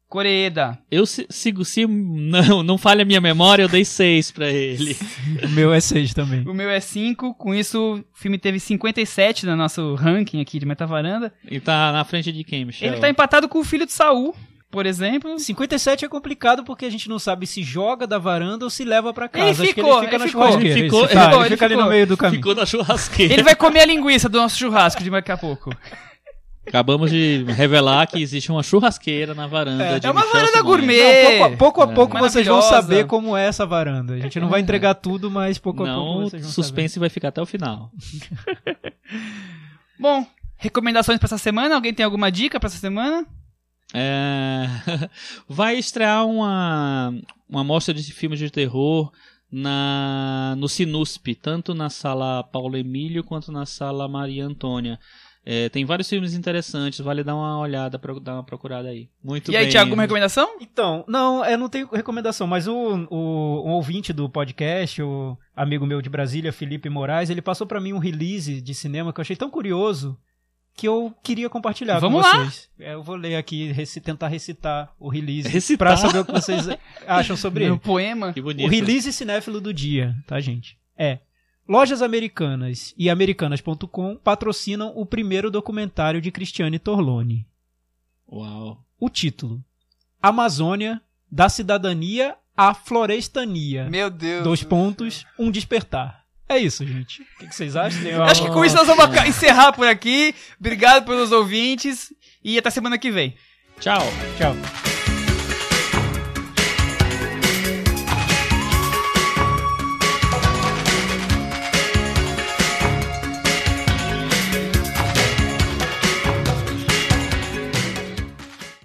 Coreeda. Eu se- sigo, se não, não falha a minha memória, eu dei seis pra ele. O meu é 6 também. O meu é 5, com isso o filme teve 57 no nosso ranking aqui de Metavaranda. E tá na frente de quem, Michel? Ele tá empatado com o filho de Saul, por exemplo. 57 é complicado porque a gente não sabe se joga da varanda ou se leva pra casa. Ele Acho que ficou, ele fica ele na ficou. churrasqueira. Ele ficou, ele tá, ficou, ele ele fica ali ficou. no meio do caminho. Ficou na churrasqueira. Ele vai comer a linguiça do nosso churrasco de daqui a pouco. Acabamos de revelar que existe uma churrasqueira na varanda É, de é uma Michel varanda Simões. gourmet. Não, pouco a pouco, a É. pouco vocês vão saber como é essa varanda. A gente não vai entregar tudo, mas pouco a pouco Não, vocês vão suspense vai ficar até o final. Bom, recomendações pra essa semana? Alguém tem alguma dica pra essa semana? É, Vai estrear uma, uma mostra de filmes de terror na no Sinusp, tanto na sala Paulo Emílio quanto na sala Maria Antônia. É, tem vários filmes interessantes, vale dar uma olhada, dar uma procurada aí. Muito e aí, bem. Thiago, alguma recomendação? Então, não, eu não tenho recomendação, mas o, o, um ouvinte do podcast, o amigo meu de Brasília, Felipe Moraes, ele passou pra mim um release de cinema que eu achei tão curioso que eu queria compartilhar Vamos com lá. vocês. É, eu vou ler aqui, reci- tentar recitar o release Recitar? pra saber o que vocês acham sobre Um ele. poema. Que bonito. O release cinéfilo do dia, tá, gente? É. Lojas Americanas e Americanas.com patrocinam o primeiro documentário de Cristiane Torlone. Uau. O título: Amazônia, da cidadania à florestania. Meu Deus. Dois pontos, um despertar. É isso, gente. O que que vocês acham? Acho que com isso nós vamos encerrar por aqui. Obrigado pelos ouvintes e até semana que vem. Tchau. Tchau.